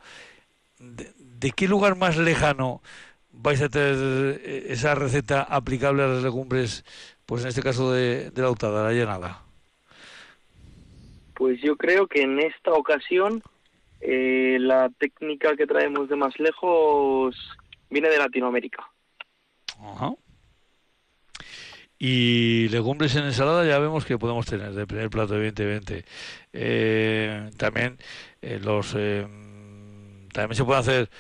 de, qué lugar más lejano vais a tener eh, esa receta aplicable a las legumbres, pues en este caso de, de la utada, la llenada? Pues yo creo que en esta ocasión eh, la técnica que traemos de más lejos viene de Latinoamérica. Ajá. Y legumbres en ensalada ya vemos que podemos tener de primer plato, evidentemente. Eh, también eh, los eh, también se puede hacer,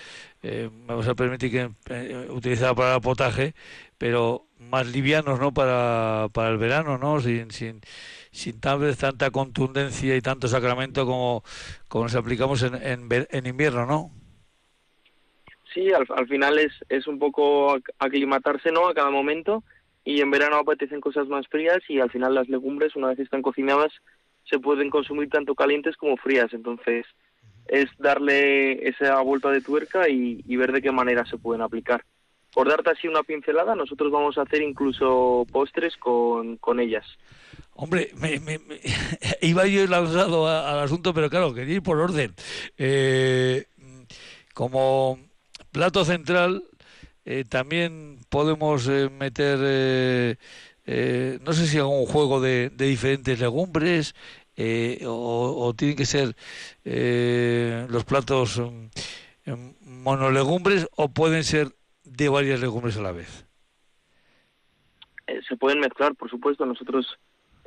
vamos a permitir que utilizada para el potaje, pero más livianos, ¿no? Para, para el verano, ¿no? Sin, sin, sin tal vez tanta contundencia y tanto sacramento como, como nos aplicamos en, en, en invierno, ¿no? Sí, al, al final es, es un poco aclimatarse, ¿no? A cada momento y en verano apetecen cosas más frías y al final las legumbres una vez están cocinadas se pueden consumir tanto calientes como frías. Entonces es darle esa vuelta de tuerca y, ver de qué manera se pueden aplicar. Por darte así una pincelada nosotros vamos a hacer incluso postres con, con ellas. Hombre, me, me, iba yo lanzado al asunto, pero claro, quería ir por orden. Eh, como plato central, eh, también podemos eh, meter, eh, no sé si algún juego de, diferentes legumbres o, tienen que ser los platos mm, monolegumbres o pueden ser de varias legumbres a la vez. se pueden mezclar, por supuesto. Nosotros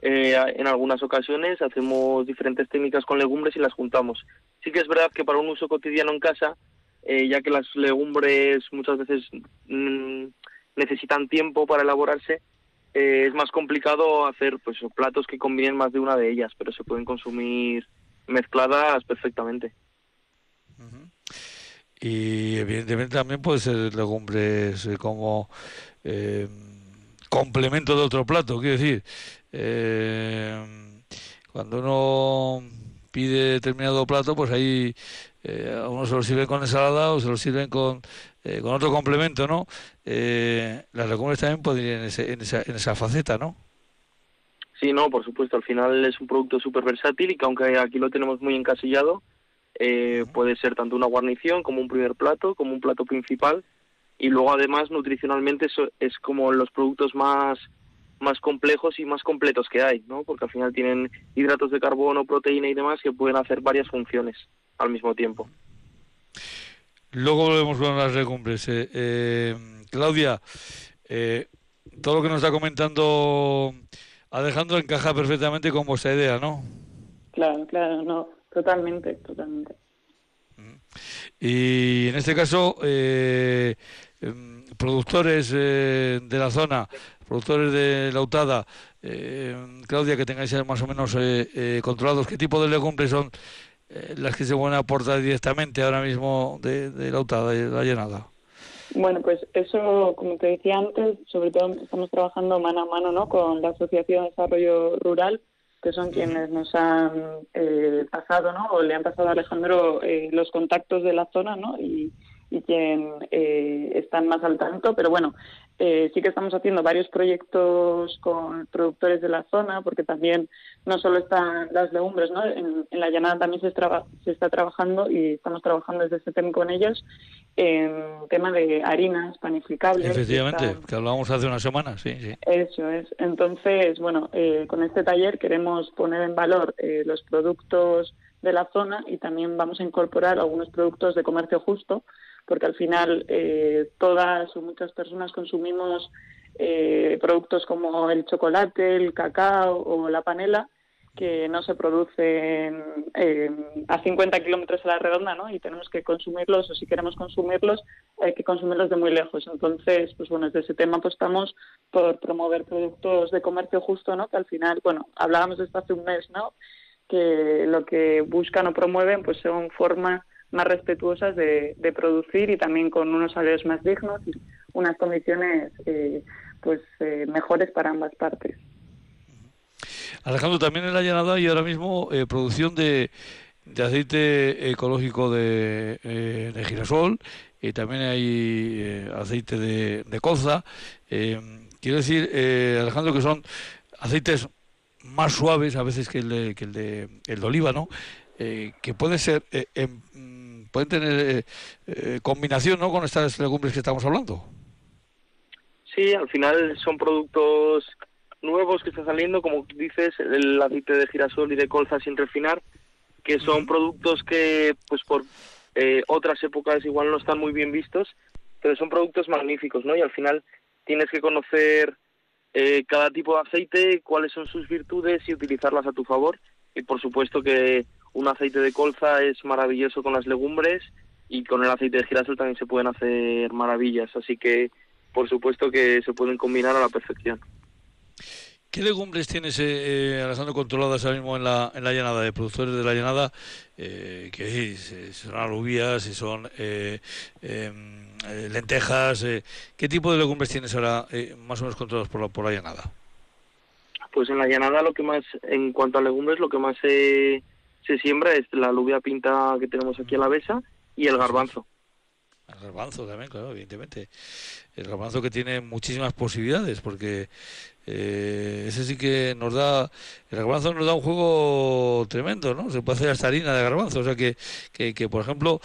en algunas ocasiones hacemos diferentes técnicas con legumbres y las juntamos. Sí que es verdad que para un uso cotidiano en casa eh, ya que las legumbres muchas veces mm, necesitan tiempo para elaborarse, eh, es más complicado hacer pues platos que combinen más de una de ellas, pero se pueden consumir mezcladas perfectamente. Y evidentemente también puede ser legumbres eh, como complemento de otro plato, quiero decir, cuando uno pide determinado plato, pues ahí eh, a uno se lo sirven con ensalada o se lo sirven con, eh, con otro complemento, ¿no? Eh, las legumbres también podrían en, en, esa, en esa faceta, ¿no? Sí, no, por supuesto. Al final es un producto súper versátil y que aunque aquí lo tenemos muy encasillado, eh, puede ser tanto una guarnición como un primer plato, como un plato principal. Y luego además nutricionalmente es, es como los productos más más complejos y más completos que hay, ¿no? Porque al final tienen hidratos de carbono, proteína y demás que pueden hacer varias funciones al mismo tiempo. Luego volvemos con las legumbres. Eh, eh, Claudia, eh, todo lo que nos está comentando Alejandro encaja perfectamente con vuestra idea, ¿no? Claro, claro, no, totalmente, totalmente. Y en este caso, em, productores de la zona, productores de la UTADA, Claudia, que tengáis más o menos controlados, ¿qué tipo de legumbres son eh, las que se van a aportar directamente ahora mismo de, la UTA, de la llenada? Bueno, pues eso, como te decía antes, sobre todo estamos trabajando mano a mano ¿no? con la Asociación de Desarrollo Rural, que son quienes nos han eh, pasado, ¿no? o le han pasado a Alejandro eh, los contactos de la zona, ¿no? y, y quien eh, están más al tanto, pero bueno, eh, sí que estamos haciendo varios proyectos con productores de la zona, porque también no solo están las legumbres, ¿no? En, la llanada también se, se está trabajando y estamos trabajando desde ese tema con ellos en tema de harinas panificables. Efectivamente, que hablábamos hace unas semanas, sí, sí. Eso es. Entonces, bueno, eh, con este taller queremos poner en valor eh, los productos de la zona y también vamos a incorporar algunos productos de comercio justo porque al final eh, todas o muchas personas consumimos eh, productos como el chocolate, el cacao o la panela que no se producen a 50 kilómetros a la redonda, ¿no? Y tenemos que consumirlos, o si queremos consumirlos, hay que consumirlos de muy lejos. Entonces, pues bueno, desde ese tema apostamos por promover productos de comercio justo, ¿no? Que al final, bueno, hablábamos de esto hace un mes, ¿no? Que lo que buscan o promueven, pues son formas más respetuosas de, producir y también con unos salarios más dignos y unas condiciones eh, pues eh, mejores para ambas partes. Alejandro, también en la llanada hay ahora mismo eh, producción de, de, aceite ecológico de, de girasol y también hay aceite de, de colza. quiero decir, Alejandro, que son aceites más suaves a veces que el de, que el de, el de oliva, ¿no? Eh, que pueden ser, eh, em, mm, pueden tener eh, combinación, ¿no? Con estas legumbres que estamos hablando. Sí, al final son productos nuevos que están saliendo, como dices, el aceite de girasol y de colza sin refinar, que son productos que, pues por otras épocas igual no están muy bien vistos, pero son productos magníficos, ¿no? Y al final tienes que conocer eh, cada tipo de aceite, cuáles son sus virtudes y utilizarlas a tu favor. Y por supuesto que un aceite de colza es maravilloso con las legumbres y con el aceite de girasol también se pueden hacer maravillas. Así que por supuesto que se pueden combinar a la perfección. ¿Qué legumbres tienes, eh, eh, Alessandro, controladas ahora mismo en la, en la llanada, de productores de la llanada? Eh, que son alubias, y son eh, em, eh, lentejas. ¿Qué tipo de legumbres tienes ahora más o menos controladas por la, por la llanada? Pues en la llanada lo que más, en cuanto a legumbres, lo que más se, se siembra es la alubia pinta que tenemos aquí a la besa y el garbanzo. El garbanzo también, claro, evidentemente. El garbanzo que tiene muchísimas posibilidades, porque eh, ese sí que nos da, el garbanzo nos da un juego tremendo, ¿no? Se puede hacer hasta harina de garbanzo, o sea que, que, por ejemplo,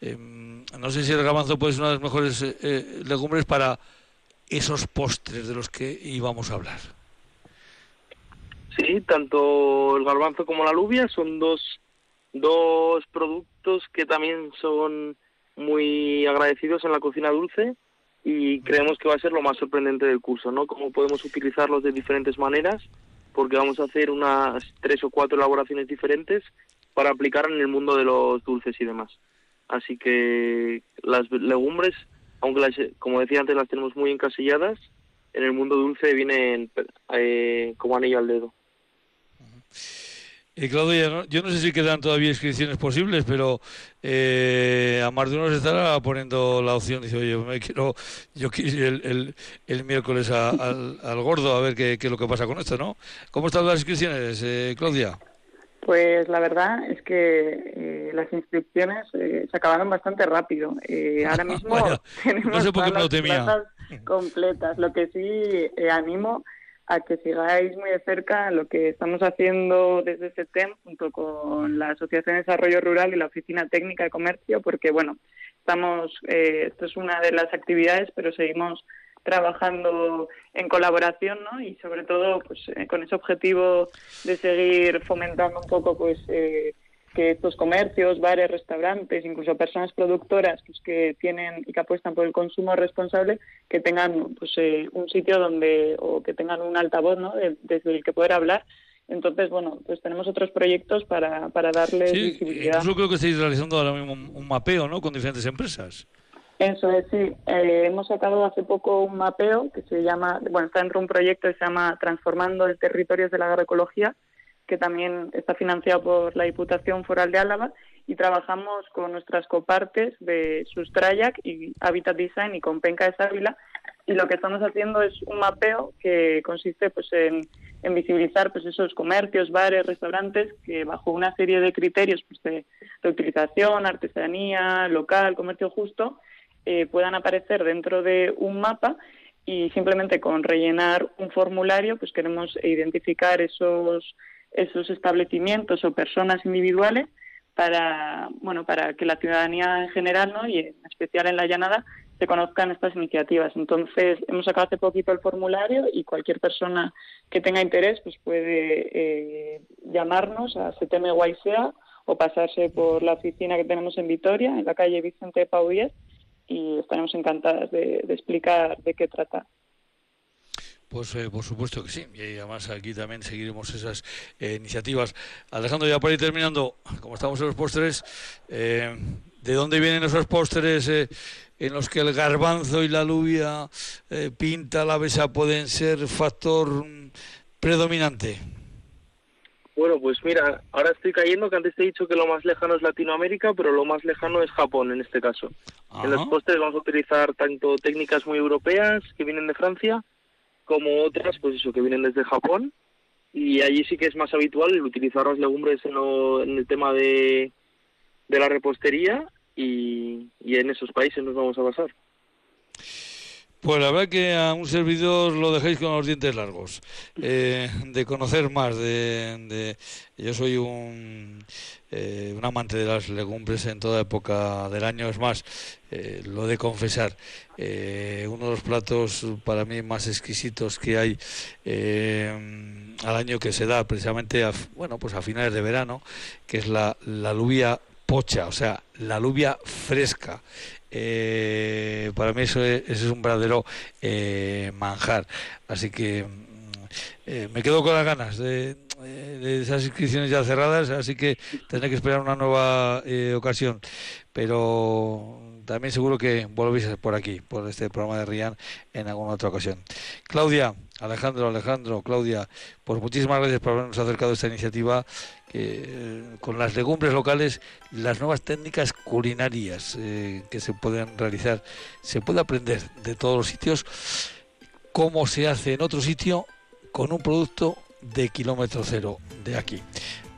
em, no sé si el garbanzo puede ser una de las mejores eh, eh, legumbres para esos postres de los que íbamos a hablar. Sí, tanto el garbanzo como la alubia son dos, dos productos que también son muy agradecidos en la cocina dulce y creemos que va a ser lo más sorprendente del curso, ¿no? Cómo podemos utilizarlos de diferentes maneras, porque vamos a hacer unas tres o cuatro elaboraciones diferentes para aplicar en el mundo de los dulces y demás. Así que las legumbres, aunque las, como decía antes las tenemos muy encasilladas, en el mundo dulce vienen eh, como anillo al dedo. Y Claudia, yo no sé si quedan todavía inscripciones posibles, pero eh, a más de uno se estará poniendo la opción. Dice, oye, me quiero, yo quiero ir el, el, miércoles al, al, gordo a ver qué, qué, es lo que pasa con esto, ¿no? ¿Cómo están las inscripciones, eh, Claudia? Pues la verdad es que eh, las inscripciones eh, se acabaron bastante rápido. Eh, ahora mismo tenemos no sé por qué las completas. Lo que sí animo a que sigáis muy de cerca lo que estamos haciendo desde SETEM junto con la Asociación de Desarrollo Rural y la Oficina Técnica de Comercio, porque bueno, estamos, eh, esto es una de las actividades, pero seguimos trabajando en colaboración, ¿no? Y sobre todo, pues, eh, con ese objetivo de seguir fomentando un poco, pues, eh, que estos comercios, bares, restaurantes, incluso personas productoras pues, que tienen y que apuestan por el consumo responsable, que tengan pues, eh, un sitio donde o que tengan un altavoz ¿no? desde el que poder hablar. Entonces, bueno, pues tenemos otros proyectos para, para darles sí, visibilidad. Incluso creo que estáis realizando ahora mismo un, mapeo ¿no? con diferentes empresas. Eso es, sí. Eh, hemos sacado hace poco un mapeo que se llama, bueno, está dentro de un proyecto que se llama Transformando el Territorio de la Agroecología, que también está financiado por la Diputación Foral de Álava y trabajamos con nuestras copartes de Sustrayac y Habitat Design y con Penca de Sávila y lo que estamos haciendo es un mapeo que consiste pues en, visibilizar pues esos comercios, bares, restaurantes que bajo una serie de criterios pues, de reutilización, artesanía, local, comercio justo eh, puedan aparecer dentro de un mapa y simplemente con rellenar un formulario pues queremos identificar esos esos establecimientos o personas individuales para bueno para que la ciudadanía en general ¿no? y en especial en la llanada se conozcan estas iniciativas. Entonces hemos sacado hace poquito el formulario y cualquier persona que tenga interés pues puede eh, llamarnos a CTM o pasarse por la oficina que tenemos en Vitoria, en la calle Vicente de y estaremos encantadas de explicar de qué trata. Pues eh, por supuesto que sí, y además aquí también seguiremos esas eh, iniciativas. Alejandro, ya para ir terminando, como estamos en los pósteres, eh, ¿de dónde vienen esos pósteres en los que el garbanzo y la alubia, pinta, la besa pueden ser factor mm, predominante? Bueno, pues mira, ahora estoy cayendo que antes te he dicho que lo más lejano es Latinoamérica, pero lo más lejano es Japón en este caso. En los pósteres vamos a utilizar tanto técnicas muy europeas que vienen de Francia, como otras, pues eso, que vienen desde Japón. Y allí sí que es más habitual utilizar las legumbres en, el tema de, de la repostería y, y en esos países nos vamos a basar. Pues la verdad que a un servidor lo dejéis con los dientes largos, eh, de conocer más, de, yo soy un, eh, un amante de las legumbres en toda época del año, es más, eh, lo de confesar, uno de los platos para mí más exquisitos que hay al año que se da precisamente a, bueno, pues a finales de verano, que es la, la alubia pocha, o sea, la alubia fresca. Eh, para mí eso es, un verdadero eh, manjar. Así que mm, eh, me quedo con las ganas de, esas inscripciones ya cerradas, así que tendré que esperar una nueva ocasión. Pero también seguro que volvéis por aquí, por este programa de Rian, en alguna otra ocasión. Claudia, Alejandro, Alejandro, Claudia, pues muchísimas gracias por habernos acercado a esta iniciativa eh, con las legumbres locales, las nuevas técnicas culinarias eh, que se pueden realizar. Se puede aprender de todos los sitios cómo se hace en otro sitio con un producto de kilómetro cero de aquí.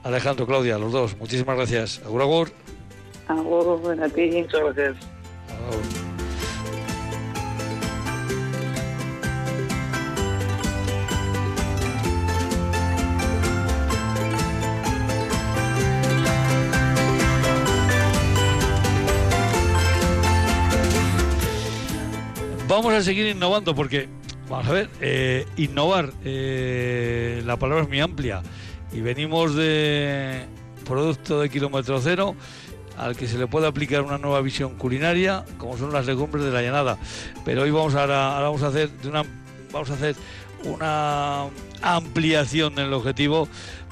Alejandro, Claudia, los dos, muchísimas gracias. Agur, agur. Agur, a ti. Muchas gracias. Vamos a seguir innovando porque, vamos a ver, eh, innovar, eh, la palabra es muy amplia. Y venimos de producto de kilómetro cero al que se le puede aplicar una nueva visión culinaria, como son las legumbres de la llanada. Pero hoy vamos a, vamos a hacer una vamos a hacer una ampliación en el objetivo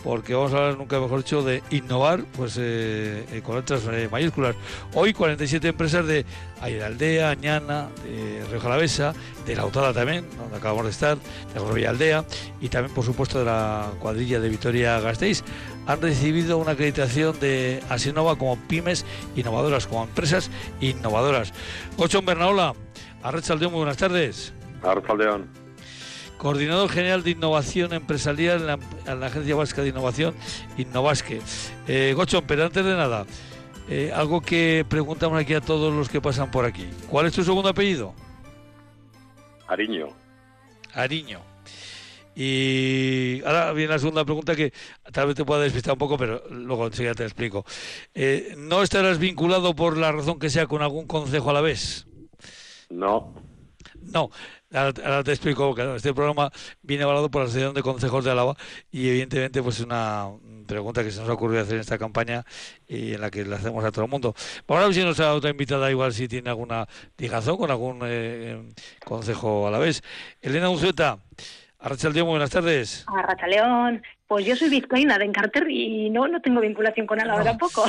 porque vamos a hablar, nunca mejor dicho, de innovar pues eh, eh, con letras eh, mayúsculas. Hoy 47 empresas de Aldea, Añana, de Río Jalavesa, de Lautada también, donde acabamos de estar, de Aldea, y también, por supuesto, de la cuadrilla de Vitoria Gasteiz, han recibido una acreditación de Asinova como pymes innovadoras, como empresas innovadoras. Ocho Bernaola, Arrachaldeón, muy buenas tardes. Arrachaldeón coordinador general de innovación empresarial en la, Agencia Vasca de Innovación, Innovasque. Eh, Gochón, pero antes de nada, eh, algo que preguntamos aquí a todos los que pasan por aquí. ¿Cuál es tu segundo apellido? Ariño. Ariño. Y ahora viene la segunda pregunta que tal vez te pueda despistar un poco, pero luego enseguida te explico. Eh, ¿No estarás vinculado por la razón que sea con algún consejo a la vez? No. No, Ahora, te explico, que este programa viene avalado por la Asociación de Consejos de Álava y evidentemente pues es una pregunta que se nos ha ocurrido hacer en esta campaña y en la que la hacemos a todo el mundo. Vamos a ver si nos ha otra invitada igual si tiene alguna ligazón con algún eh, consejo a la vez. Elena Unzueta, Arrachaldeón, buenas tardes. Arrachaldeón, pues yo soy vizcaína de Encarter y no, no tengo vinculación con Álava tampoco.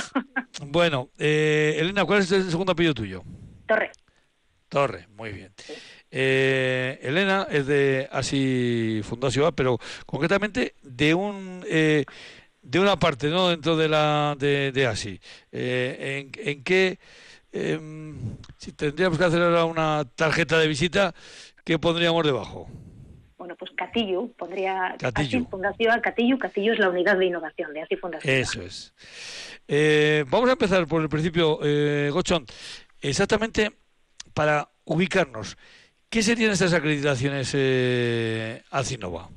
bueno, eh, Elena, ¿cuál es el segundo apellido tuyo? Torre. Torre, muy bien. Eh, Elena es de Asi Fundación, pero concretamente de un eh, de una parte, ¿no? Dentro de la de, de Asi. Eh, en, ¿En qué em, si tendríamos que hacer ahora una tarjeta de visita, qué pondríamos debajo? Bueno, pues Catillo, pondría Catillo. Fundación Catillo. Catillo es la unidad de innovación de Asi Fundación. Eso es. vamos a empezar por el principio, Gochón. Exactamente para ubicarnos. ¿Qué serían estas acreditaciones eh, Asinova?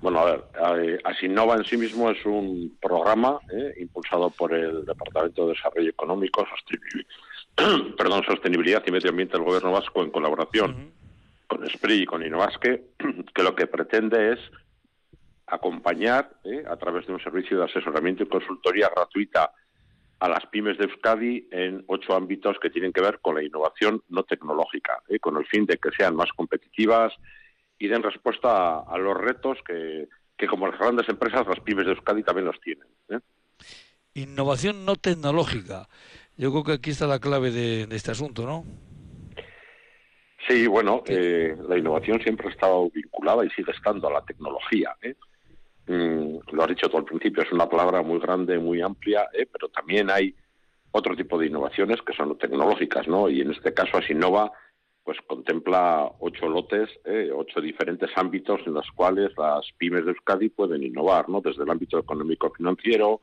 Bueno, a ver, Asinova en sí mismo es un programa eh, impulsado por el Departamento de Desarrollo Económico, Sostenibilidad, perdón, Sostenibilidad y Medio Ambiente del Gobierno Vasco en colaboración con SPRI y con Innovasque, que lo que pretende es acompañar eh, a través de un servicio de asesoramiento y consultoría gratuita a las pymes de Euskadi en ocho ámbitos que tienen que ver con la innovación no tecnológica, ¿eh? con el fin de que sean más competitivas y den respuesta a, los retos que, como las grandes empresas, las pymes de Euskadi también los tienen. ¿eh? Innovación no tecnológica. Yo creo que aquí está la clave de, este asunto, ¿no? Sí, bueno, eh, la innovación siempre ha estado vinculada y sigue estando a la tecnología. ¿eh? Mm, lo has dicho tú al principio, es una palabra muy grande, muy amplia, ¿eh? pero también hay otro tipo de innovaciones que son tecnológicas, ¿no? Y en este caso Asinova pues contempla ocho lotes, ¿eh? ocho diferentes ámbitos en los cuales las pymes de Euskadi pueden innovar, ¿no? Desde el ámbito económico-financiero,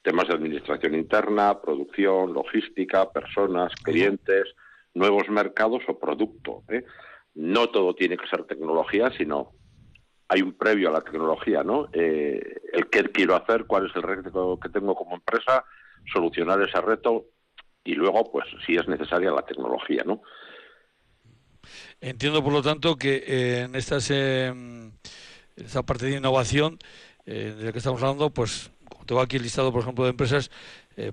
temas de administración interna, producción, logística, personas, clientes, nuevos mercados o producto. ¿eh? No todo tiene que ser tecnología, sino hay un previo a la tecnología, ¿no? Eh, el qué quiero hacer, cuál es el reto que tengo como empresa, solucionar ese reto y luego, pues, si es necesaria la tecnología, ¿no? Entiendo, por lo tanto, que eh, en estas, eh, esta parte de innovación eh, de la que estamos hablando, pues, como tengo aquí el listado, por ejemplo, de empresas,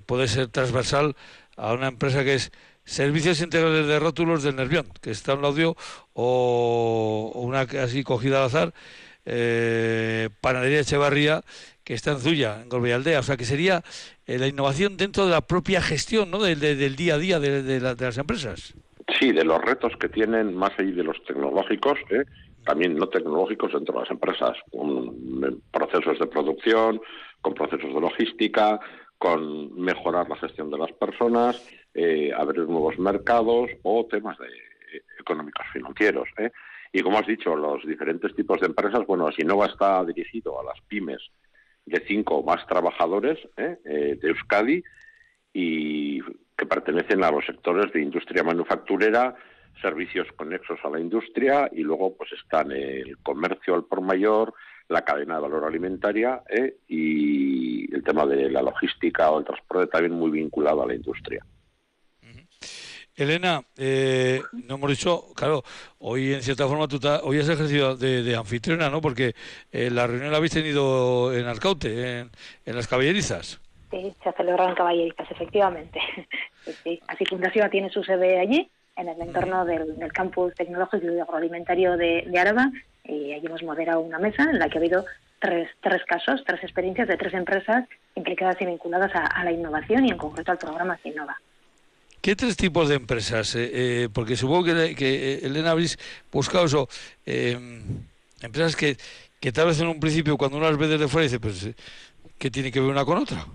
puede ser transversal a una empresa que es Servicios Integrales de Rótulos del Nervión, que está en el audio, o, una así cogida al azar, Panadería Echevarría, que está en Zuya, en Golbealdea. O sea, que sería la innovación dentro de la propia gestión, ¿no? del, del día a día de, de las empresas. Sí, de los retos que tienen más allá de los tecnológicos, ¿eh? también no tecnológicos dentro de las empresas, con procesos de producción, con procesos de logística, con mejorar la gestión de las personas, eh, abrir nuevos mercados o temas de, económicos financieros. ¿eh? Y como has dicho, los diferentes tipos de empresas, bueno, Asinova está dirigido a las pymes de cinco o más trabajadores ¿eh? de Euskadi y que pertenecen a los sectores de industria manufacturera, servicios conexos a la industria y luego pues están el comercio al por mayor, la cadena de valor alimentaria ¿eh? y el tema de la logística o el transporte también muy vinculado a la industria. Elena, eh, no hemos dicho, claro, hoy en cierta forma tú hoy has ejercido de, anfitriona, ¿no? Porque eh, la reunión la habéis tenido en Arcaute, en, en las caballerizas. Sí, se celebra en Caballerizas, efectivamente. sí, Así Fundación tiene su sede allí, en el entorno del, campus tecnológico y agroalimentario de, de Araba, y allí hemos moderado una mesa en la que ha habido tres, tres casos, tres experiencias de tres empresas implicadas y vinculadas a, la innovación y en concreto al programa Innova. ¿Qué tres tipos de empresas? Eh, eh, porque supongo que, que eh, Elena habréis buscado eso, empresas que, que tal vez en un principio cuando uno las ve desde fuera dice, pues, ¿qué tiene que ver una con otra?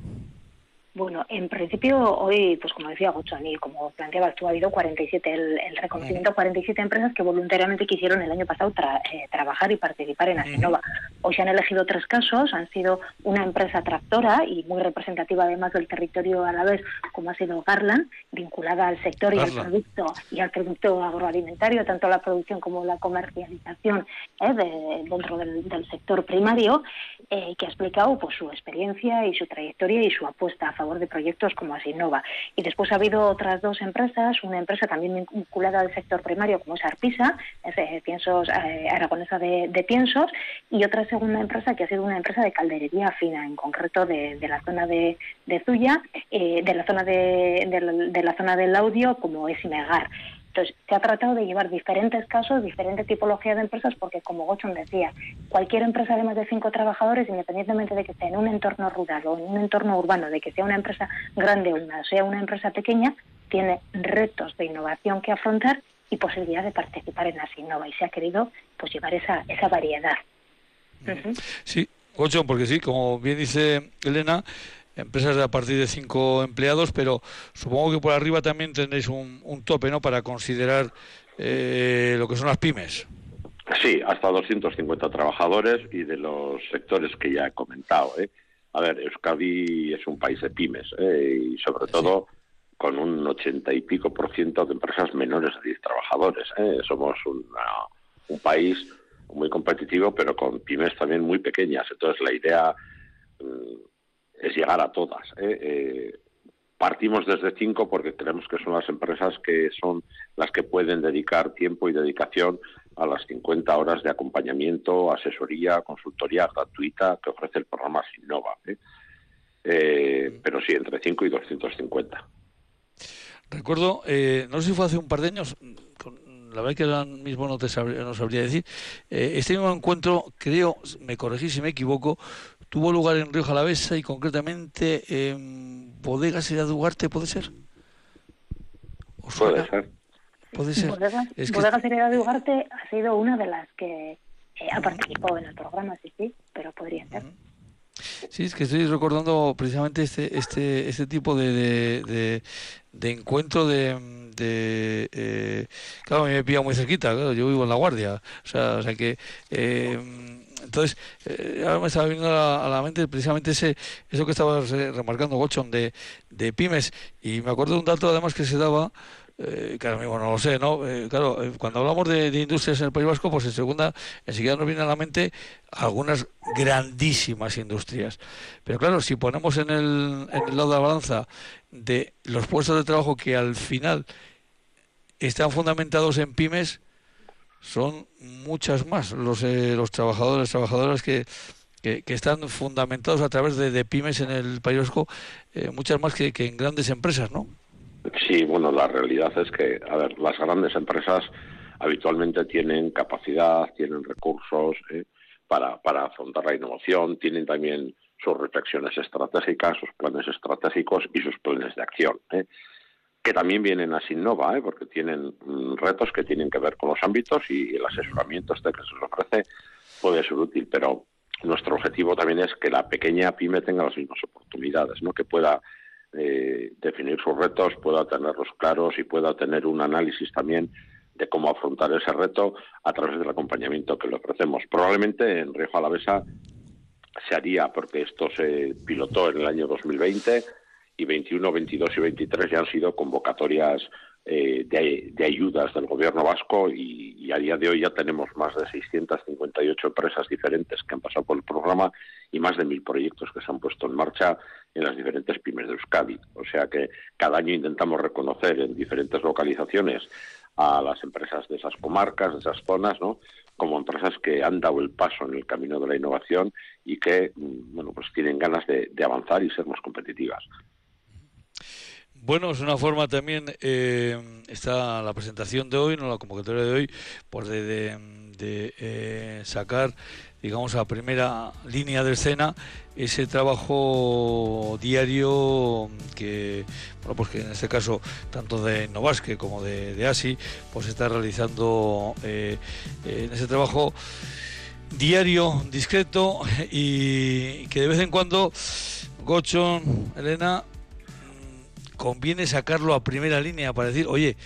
Bueno, en principio hoy, pues como decía Gochani, como planteabas tú, ha habido 47, el, el reconocimiento a 47 empresas que voluntariamente quisieron el año pasado eh, trabajar y participar en Asinova. Hoy se han elegido tres casos, han sido una empresa tractora y muy representativa además del territorio a la vez, como ha sido Garland, vinculada al sector y al producto y al producto agroalimentario, tanto la producción como la comercialización eh, dentro del, sector primario, eh, que ha explicado pues su experiencia y su trayectoria y su apuesta a favor de proyectos como Asinova. Y después ha habido otras dos empresas, una empresa también vinculada al sector primario como es Arpisa, es de piensos, eh, aragonesa de, piensos, y otra segunda empresa que ha sido una empresa de calderería fina, en concreto de, la zona de, Zuya, eh, de la zona de, de, la zona del audio como es Imegar. Entonces, se ha tratado de llevar diferentes casos, diferentes tipologías de empresas, porque como Gochon decía, cualquier empresa de más de cinco trabajadores, independientemente de que esté en un entorno rural o en un entorno urbano, de que sea una empresa grande o sea una empresa pequeña, tiene retos de innovación que afrontar y posibilidad de participar en Asinnova. Y se ha querido pues llevar esa, esa variedad. Sí, Gochon, porque sí, como bien dice Elena, empresas de a partir de cinco empleados, pero supongo que por arriba también tendréis un, tope, ¿no?, para considerar eh, lo que son las pymes. Sí, hasta 250 trabajadores y de los sectores que ya he comentado. ¿eh? A ver, Euskadi es un país de pymes ¿eh? y sobre todo con un 80 y pico por ciento de empresas menores de 10 trabajadores. ¿eh? Somos un país muy competitivo, pero con pymes también muy pequeñas. Entonces la idea mm, es llegar a todas. ¿eh? Eh, partimos desde cinco porque creemos que son las empresas que son las que pueden dedicar tiempo y dedicación a las 50 horas de acompañamiento, asesoría, consultoría gratuita que ofrece el programa Sinnova. ¿eh? Mm. pero sí, entre 5 y 250. Recuerdo, no sé si fue hace un par de años, la verdad que ahora mismo no, te sabría, no sabría decir, este mismo encuentro, creo, me corregí si me equivoco, tuvo lugar en Río Jalavesa y concretamente en Bodegas de Duarte, ¿puede ser? Puede ser. Puede ser. Bodegas, es de Ugarte ha sido una de las que ha participado en el programa, sí, sí, pero podría ser. Sí, es que estoy recordando precisamente este este este tipo de, de, de, encuentro de, de eh, claro, me pilla muy cerquita, claro, yo vivo en La Guardia, o sea, o sea que eh, entonces, eh, ahora me estaba viniendo a la, mente precisamente ese eso que estabas eh, remarcando, Gochon, de, de pymes. Y me acuerdo de un dato además que se daba eh, ahora mismo no lo sé, ¿no? Eh, claro, eh, cuando hablamos de, industrias en el País Vasco, pues en segunda, enseguida nos viene a la mente algunas grandísimas industrias. Pero claro, si ponemos en el, en el lado de la balanza de los puestos de trabajo que al final están fundamentados en pymes, son muchas más los, los trabajadores, trabajadoras que, que, están fundamentados a través de, pymes en el País Vasco, muchas más que, que en grandes empresas, ¿no? Sí, bueno, la realidad es que, a ver, las grandes empresas habitualmente tienen capacidad, tienen recursos eh, para, para afrontar la innovación, tienen también sus reflexiones estratégicas, sus planes estratégicos y sus planes de acción, eh, que también vienen a Sinnova, eh, porque tienen mm, retos que tienen que ver con los ámbitos y el asesoramiento este que se les ofrece puede ser útil, pero nuestro objetivo también es que la pequeña pyme tenga las mismas oportunidades, ¿no? que pueda eh, definir sus retos, pueda tenerlos claros y pueda tener un análisis también de cómo afrontar ese reto a través del acompañamiento que le ofrecemos. Probablemente en Río Alavesa se haría, porque esto se pilotó en el año 2020 y 21, 22 y 23 ya han sido convocatorias eh, de, ayudas del gobierno vasco y, a día de hoy ya tenemos más de 658 empresas diferentes que han pasado por el programa y más de mil proyectos que se han puesto en marcha en las diferentes pymes de Euskadi. O sea que cada año intentamos reconocer en diferentes localizaciones a las empresas de esas comarcas, de esas zonas, ¿no? como empresas que han dado el paso en el camino de la innovación y que mm, bueno pues tienen ganas de avanzar y ser más competitivas. Bueno, es una forma también, eh, está la presentación de hoy, no la convocatoria de hoy, pues de, eh, sacar, digamos, a primera línea de escena ese trabajo diario que, bueno, pues que en este caso, tanto de Novasque como de, de ASI, pues está realizando eh, en ese trabajo diario, discreto y que de vez en cuando, Gochon, Elena, conviene sacarlo a primera línea para decir, oye,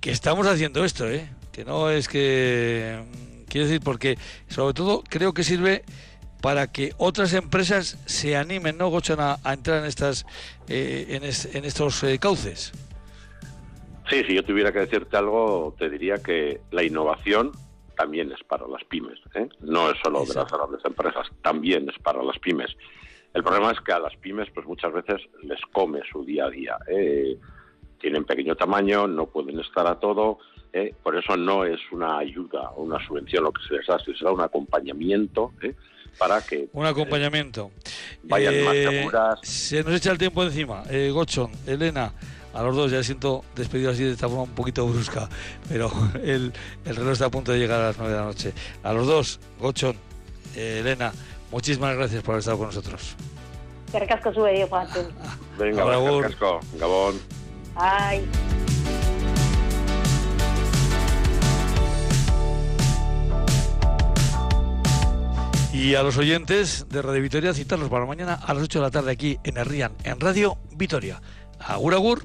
que estamos haciendo esto, ¿eh? que no es que... Quiero decir, porque sobre todo creo que sirve para que otras empresas se animen, ¿no, Gochan, a, entrar en, estas, eh, en, estos eh, cauces? Sí, si yo tuviera que decirte algo, te diría que la innovación también es para las pymes, ¿eh? no es solo de las grandes empresas, también es para las pymes. El problema es que a las pymes pues muchas veces les come su día a día. ¿eh? Tienen pequeño tamaño, no pueden estar a todo, ¿eh? por eso no es una ayuda o una subvención lo que se les da, se les da un acompañamiento ¿eh? para que... Un acompañamiento. vayan más seguras. Se nos echa el tiempo encima. Gochon, Elena, a los dos ya siento despedido así de esta forma un poquito brusca, pero el, el reloj está a punto de llegar a las nueve de la noche. A los dos, Gochon, Elena, Muchísimas gracias por haber estado con nosotros. Que recasco sube, Juan. Venga, recasco. Gabón. Ay. Y a los oyentes de Radio Vitoria citarlos para mañana a las 8 de la tarde aquí en Herrian, en Radio Vitoria. Agur, agur.